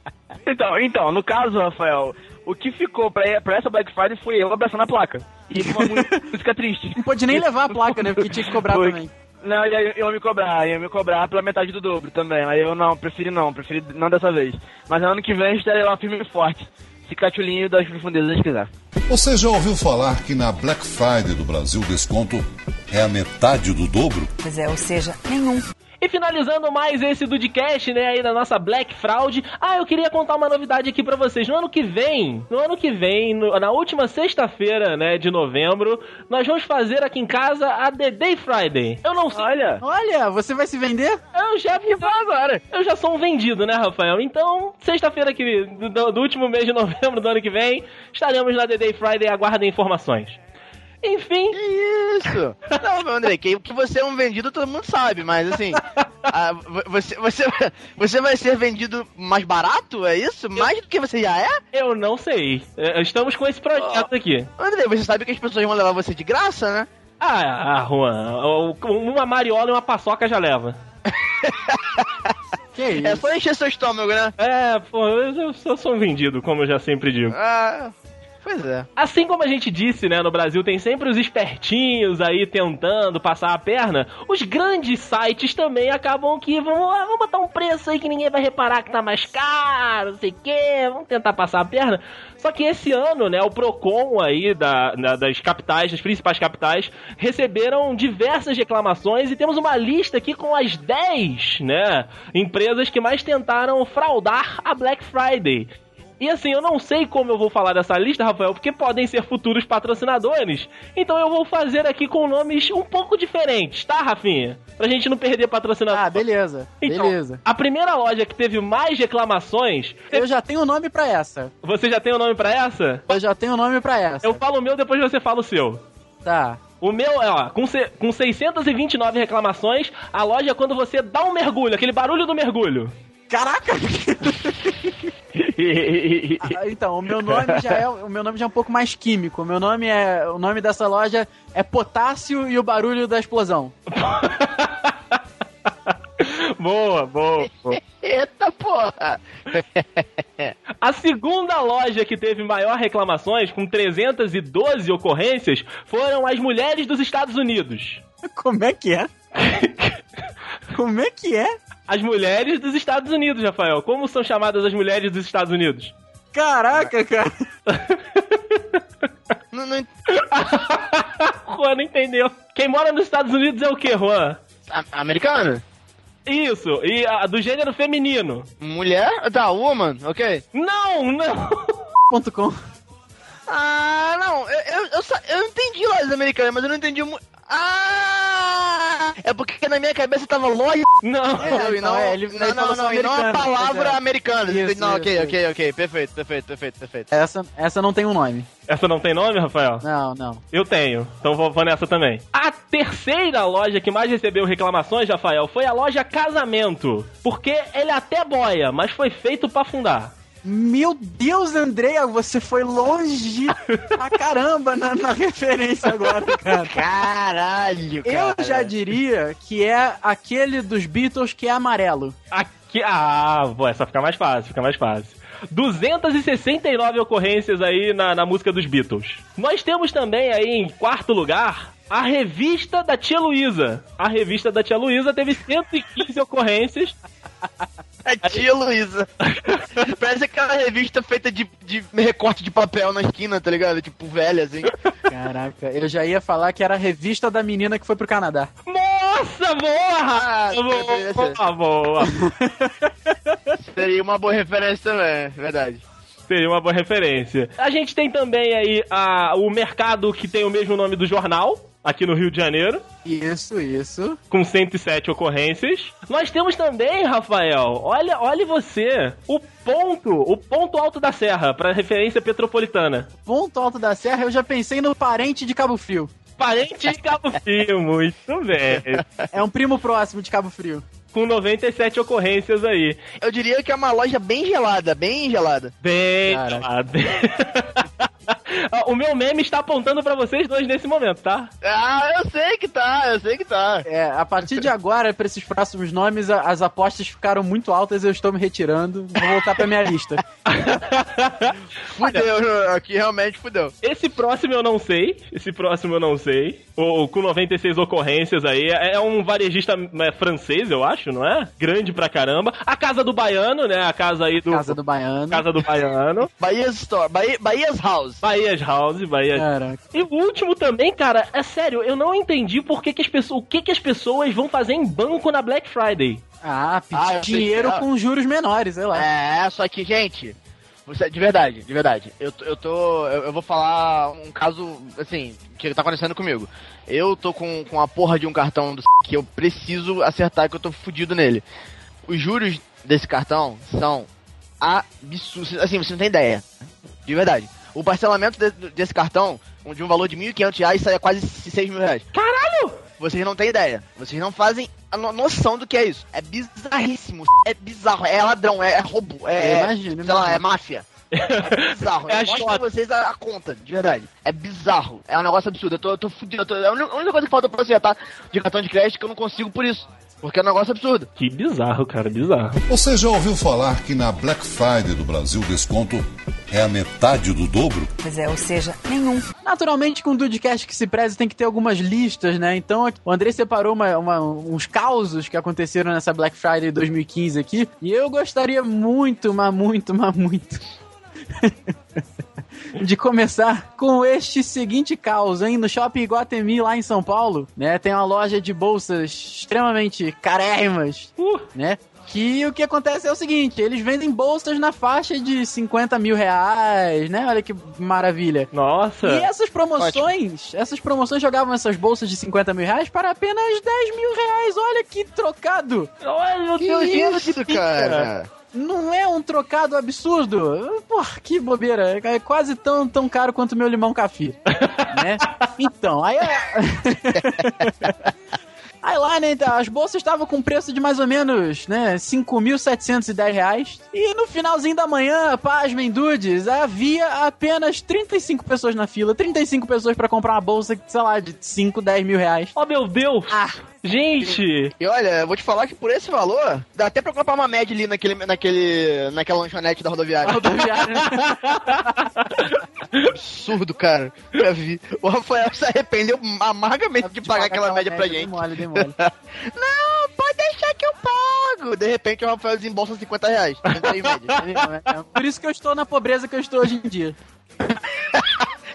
Então, então, no caso, Rafael, o que ficou pra, pra essa Black Friday foi eu abraçando a placa. E uma música triste.
Não pôde nem levar a placa, né? Porque tinha que cobrar
Foi.
também.
Não, ia, ia me cobrar, ia me cobrar pela metade do dobro também. Aí eu não, preferi não, preferi não dessa vez. Mas ano que vem estarei lá firme e forte. Se catulinho das profundezas quiser.
Você já ouviu falar que na Black Friday do Brasil o desconto é a metade do dobro?
Pois é, ou seja, nenhum.
E finalizando mais esse Dudcast, né, aí da nossa Black Fraud. Ah, eu queria contar uma novidade aqui pra vocês. No ano que vem, no ano que vem, no- na última sexta-feira, né, de novembro, nós vamos fazer aqui em casa a The Day Friday. Eu não sei.
Olha,
Olha, você vai se vender?
Eu já vi agora. Eu já sou um vendido, né, Rafael? Então, sexta-feira que do, do último mês de novembro do ano que vem, estaremos na The Day Friday. Aguardem informações. Enfim,
Que isso? Não, meu André, que, que você é um vendido todo mundo sabe, mas assim, vo- você, você, você vai ser vendido mais barato, é isso? Mais do que você já é?
eu não sei. É, Estamos com esse projeto aqui.
André, você sabe que as pessoas vão levar você de graça, né?
Ah, ah, Juan, uma mariola e uma paçoca já leva.
Que isso?
É só encher seu estômago, né?
É, pô, eu, eu sou- sou um vendido, como eu já sempre digo.
Ah, pois é.
Assim como a gente disse, né, no Brasil tem sempre os espertinhos aí tentando passar a perna, os grandes sites também acabam que vão, ah, vamos botar um preço aí que ninguém vai reparar que tá mais caro, não sei o quê, vamos tentar passar a perna. Só que esse ano, né, o Procon aí da, da- das capitais, das principais capitais, receberam diversas reclamações e temos uma lista aqui com as 10, né, empresas que mais tentaram fraudar a Black Friday. E assim, eu não sei como eu vou falar dessa lista, Rafael, porque podem ser futuros patrocinadores. Então eu vou fazer aqui com nomes um pouco diferentes, tá, Rafinha? Pra gente não perder patrocinador.
Ah, beleza.
Então,
Beleza.
a primeira loja que teve mais reclamações.
Eu já tenho o nome pra essa.
Você já tem o nome pra essa?
Eu já tenho o nome pra essa.
Eu falo o meu, depois você fala o seu.
Tá.
O meu é, ó, com, se- com 629 reclamações, a loja é quando você dá um mergulho, aquele barulho do mergulho.
Caraca! Ah, então, o meu nome já é o meu nome já é um pouco mais químico. O meu nome é o nome dessa loja é Potássio e o barulho da explosão.
boa, boa, boa.
Eita porra!
A segunda loja que teve maior reclamações, com 312 ocorrências, foram as mulheres dos Estados Unidos.
Como é que é? Como é que é?
As mulheres dos Estados Unidos, Rafael. Como são chamadas as mulheres dos Estados Unidos?
Caraca, cara.
Não, não,
Juan não entendeu. Quem mora nos Estados Unidos é o quê, Juan?
a- americano?
Isso, e a do gênero feminino.
Mulher? Tá, woman, ok.
Não, não.
Ponto com.
Ah, não, eu, eu, eu, eu entendi lojas americanas, mas eu não entendi mu- Ah! É porque na minha cabeça tava loja.
Não.
Não, e não,
é, ele-
não,
ele
não, não,
só
e não a
americano,
palavra
é.
americana.
Isso,
não, ok,
isso,
ok, ok. Perfeito, perfeito, perfeito, perfeito.
Essa, essa não tem um nome.
Essa não tem nome, Rafael?
Não, não.
Eu tenho, então vou, vou nessa também. A terceira loja que mais recebeu reclamações, Rafael, foi a loja Casamento. Porque ele até boia, mas foi feito pra afundar.
Meu Deus, Andréia, você foi longe pra caramba na, na referência agora, cara.
Caralho, cara.
Eu já diria que é aquele dos Beatles que é amarelo.
Aqui, ah, pô, essa fica mais fácil, fica mais fácil. 269 ocorrências aí na, na música dos Beatles. Nós temos também aí em quarto lugar a revista da tia Luísa. A revista da tia Luísa teve 115 ocorrências.
É tia Luísa. Parece aquela revista feita de, de recorte de papel na esquina, tá ligado? Tipo, velha, assim.
Caraca, eu já ia falar que era a revista da menina que foi pro Canadá.
Nossa, boa!
Ah,
boa, boa.
Seria uma boa referência também, verdade.
Seria uma boa referência. A gente tem também aí a, o mercado que tem o mesmo nome do jornal, aqui no Rio de Janeiro,
Isso, isso.
com 107 ocorrências. Nós temos também, Rafael, olha, olha você, o ponto, o ponto alto da serra, para referência petropolitana.
Ponto Alto da Serra, eu já pensei no parente de Cabo Frio.
Parente de Cabo Frio, muito bem.
É um primo próximo de Cabo Frio.
Com 97 ocorrências aí.
Eu diria que é uma loja bem gelada, bem gelada.
Bem,
Caraca.
gelado. Ah, o meu meme está apontando pra vocês dois nesse momento, tá?
Ah, eu sei que tá, eu sei que tá.
É, a partir de agora, pra esses próximos nomes, as apostas ficaram muito altas, eu estou me retirando. Vou voltar pra minha lista.
Fudeu, aqui realmente fudeu.
Esse próximo eu não sei. Esse próximo eu não sei. O, com 96 ocorrências aí. É é um varejista é, francês, eu acho, não é? Grande pra caramba. A Casa do Baiano, né? A casa aí do.
Casa do Baiano.
Casa do Baiano.
Bahia's Store, Bahia, Bahia's House.
Bahia's House, Bahia.
Caraca.
E o último também, cara, é sério, eu não entendi por que, que as pessoas. O que, que as pessoas vão fazer em banco na Black Friday.
Ah, pedir
Ah,
dinheiro com juros menores, sei lá.
É, só que, gente, você, de verdade, de verdade, eu, eu tô. Eu, eu vou falar um caso, assim, que tá acontecendo comigo. Eu tô com, com a porra de um cartão do que eu preciso acertar que eu tô fudido nele. Os juros desse cartão são absurdos. Assim, você não tem ideia. De verdade. O parcelamento de- desse cartão, de um valor de 1.500 reais, sai a quase 6 mil reais.
Caralho!
Vocês não têm ideia. Vocês não fazem a no- noção do que é isso. É bizarríssimo. É bizarro. É ladrão, é, é roubo. É,
imagino,
sei lá, é máfia. É bizarro.
É a
eu mostro pra vocês a, a conta, de verdade. É bizarro. É um negócio absurdo. Eu tô, eu tô fudido. eu tô- é a única a única coisa que falta pra acertar de cartão de crédito que eu não consigo por isso. Porque é um negócio absurdo.
Que bizarro, cara, bizarro.
Você já ouviu falar que na Black Friday do Brasil o desconto é a metade do dobro?
Pois é, ou seja, nenhum.
Naturalmente, com o Dudcast que se preze, tem que ter algumas listas, né? Então, o André separou uma- uma- uns causos que aconteceram nessa Black Friday 2015 aqui. E eu gostaria muito, mas muito, mas muito. de começar com este seguinte caos, hein? No Shopping Iguatemi, lá em São Paulo, né? Tem uma loja de bolsas extremamente carérrimas,
Uh,
né? Que o que acontece é o seguinte, eles vendem bolsas na faixa de 50 mil reais, né? Olha que maravilha.
nossa.
E essas promoções, essas promoções jogavam essas bolsas de 50 mil reais para apenas 10 mil reais. Olha que trocado!
Olha, meu
Que
Deus, dinheiro
isso,
de
cara?
Não é um trocado absurdo? Porra, que bobeira. É quase tão, tão caro quanto meu limão café. né? Então, aí... Aí lá, né, então, as bolsas estavam com preço de mais ou menos, né, 5.710 reais. E no finalzinho da manhã, pasmem, dudes, havia apenas 35 pessoas na fila. 35 pessoas pra comprar uma bolsa, sei lá, de 5, 10 mil reais.
Oh, meu Deus.
Ah,
Gente.
E olha, eu vou te falar que por esse valor, dá até pra comprar uma média ali naquele, naquele, naquela lanchonete da rodoviária.
rodoviária?
Absurdo, cara. Já vi. O Rafael se arrependeu amargamente de pagar aquela média pra
Dei
gente.
mole, dei mole.
Não, pode deixar que eu pago. De repente o Rafael desembolsa 50 reais. Média.
Por isso que eu estou na pobreza que eu estou hoje em dia.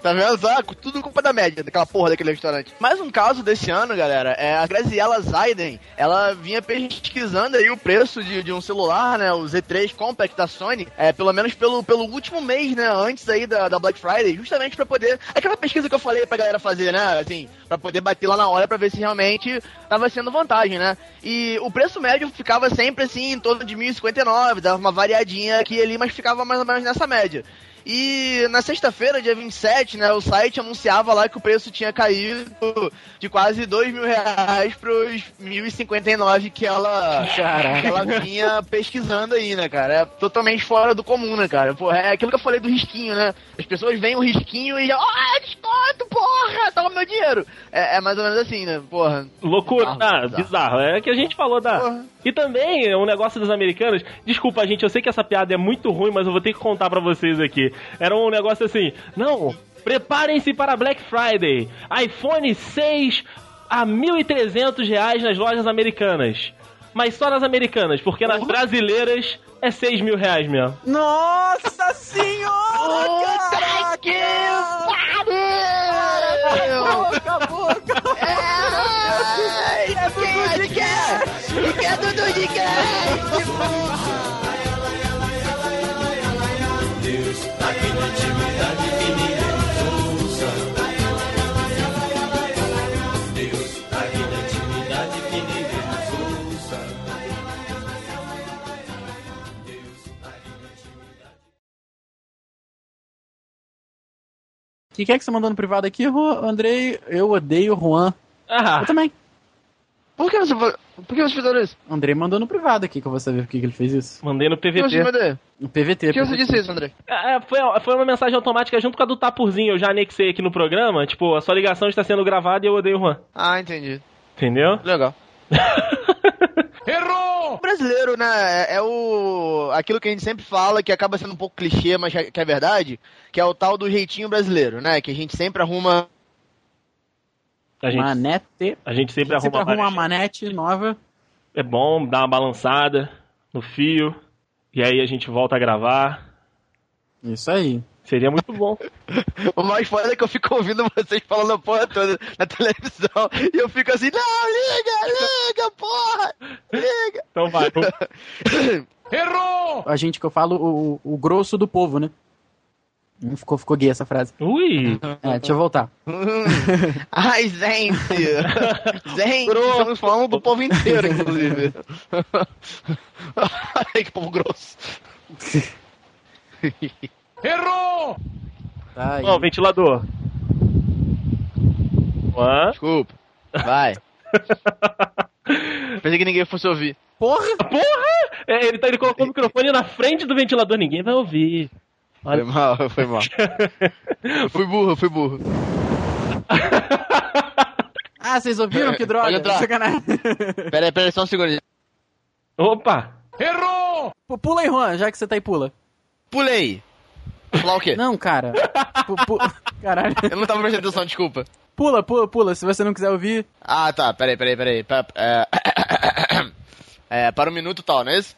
Tá vendo? Tudo culpa da média, daquela porra daquele restaurante. Mais um caso desse ano, galera, é a Graziella Zaiden. Ela vinha pesquisando aí o preço de, de um celular, né? O Z3 Compact da Sony, é, pelo menos pelo, pelo último mês, né? Antes aí da, da Black Friday, justamente pra poder. Aquela pesquisa que eu falei pra galera fazer, né? Assim, pra poder bater lá na hora pra ver se realmente tava sendo vantagem, né? E o preço médio ficava sempre assim, em torno de 1.059, dava uma variadinha aqui e ali, mas ficava mais ou menos nessa média. E na sexta-feira, dia 27, né, o site anunciava lá que o preço tinha caído de quase 2 mil reais pros 1.059 que ela,
Caraca.
que ela vinha pesquisando aí, né, cara? É totalmente fora do comum, né, cara? Porra, é aquilo que eu falei do risquinho, né? As pessoas veem o risquinho e já, ah, desconto, porra, toma meu dinheiro. É, é mais ou menos assim, né, porra.
Loucura.
Bizarro,
ah,
bizarro.
bizarro. É que a gente falou da.
Porra.
E também, um negócio dos americanos. Desculpa, gente, eu sei que essa piada é muito ruim, mas eu vou ter que contar pra vocês aqui. Era um negócio assim. Não, preparem-se para Black Friday. iPhone 6 a 1.300 reais nas lojas americanas. Mas só nas americanas, porque nas brasileiras é 6 mil reais mesmo.
Nossa senhora!
Puta que pariu!
Acabou, acabou!
Ai, quem é de quem? De quem é Dudu de quem?
que, que é que você mandou no privado aqui? Andrei? Eu odeio Juan.
Ah,
Eu também.
Por que você, por que você fizeram isso?
Andrei mandou no privado aqui, que eu vou saber por que que ele fez isso.
mandei no
que você
PVT.
mandou?
No PVT.
Por que você disse isso, André?
É, foi, foi uma mensagem automática junto com a do Tapurzinho. Eu já anexei aqui no programa. Tipo, a sua ligação está sendo gravada e eu odeio o Juan.
Ah, entendi.
Entendeu?
Legal. Errou! O brasileiro, né, é, é o... Aquilo que a gente sempre fala, que acaba sendo um pouco clichê, mas que é verdade, que é o tal do jeitinho brasileiro, né? Que a gente sempre arruma...
A gente,
Manete.
a gente sempre
Sempre
arruma,
arruma uma manete nova.
É bom dar uma balançada no fio. E aí a gente volta a gravar.
Isso aí.
Seria muito bom.
O mais foda é que eu fico ouvindo vocês falando a porra toda na televisão, e eu fico assim, não, liga, liga, porra! Liga!
Então vai. vamos-
A gente que eu falo o, o grosso do povo, né? Ficou, ficou gay essa frase.
Ui!
É, deixa eu voltar.
Ai, gente! gente, estamos falando do povo inteiro, inclusive. Ai, que povo grosso.
Tá aí.
Ó, ventilador. Juan.
Desculpa. Vai. Pensei que ninguém fosse ouvir.
Porra!
Porra! É, ele, tá, ele colocou o microfone na frente do ventilador, ninguém vai ouvir.
Foi
Olha.
mal, foi mal. Fui burro, fui burro.
Ah, vocês ouviram? Que droga.
Entrar.
Sacanagem.
Pera aí, pera aí, só um segundo.
Opa!
Pô, Pula aí, Juan, já que você tá aí, pula.
Pulei. Falar o quê?
Não, cara. Pu- pu- Caralho.
Eu não tava prestando atenção, desculpa.
Pula, pula, pula. Se você não quiser ouvir.
Ah, tá, peraí, peraí, peraí. Pa- É, é, para um minuto tal, não é isso?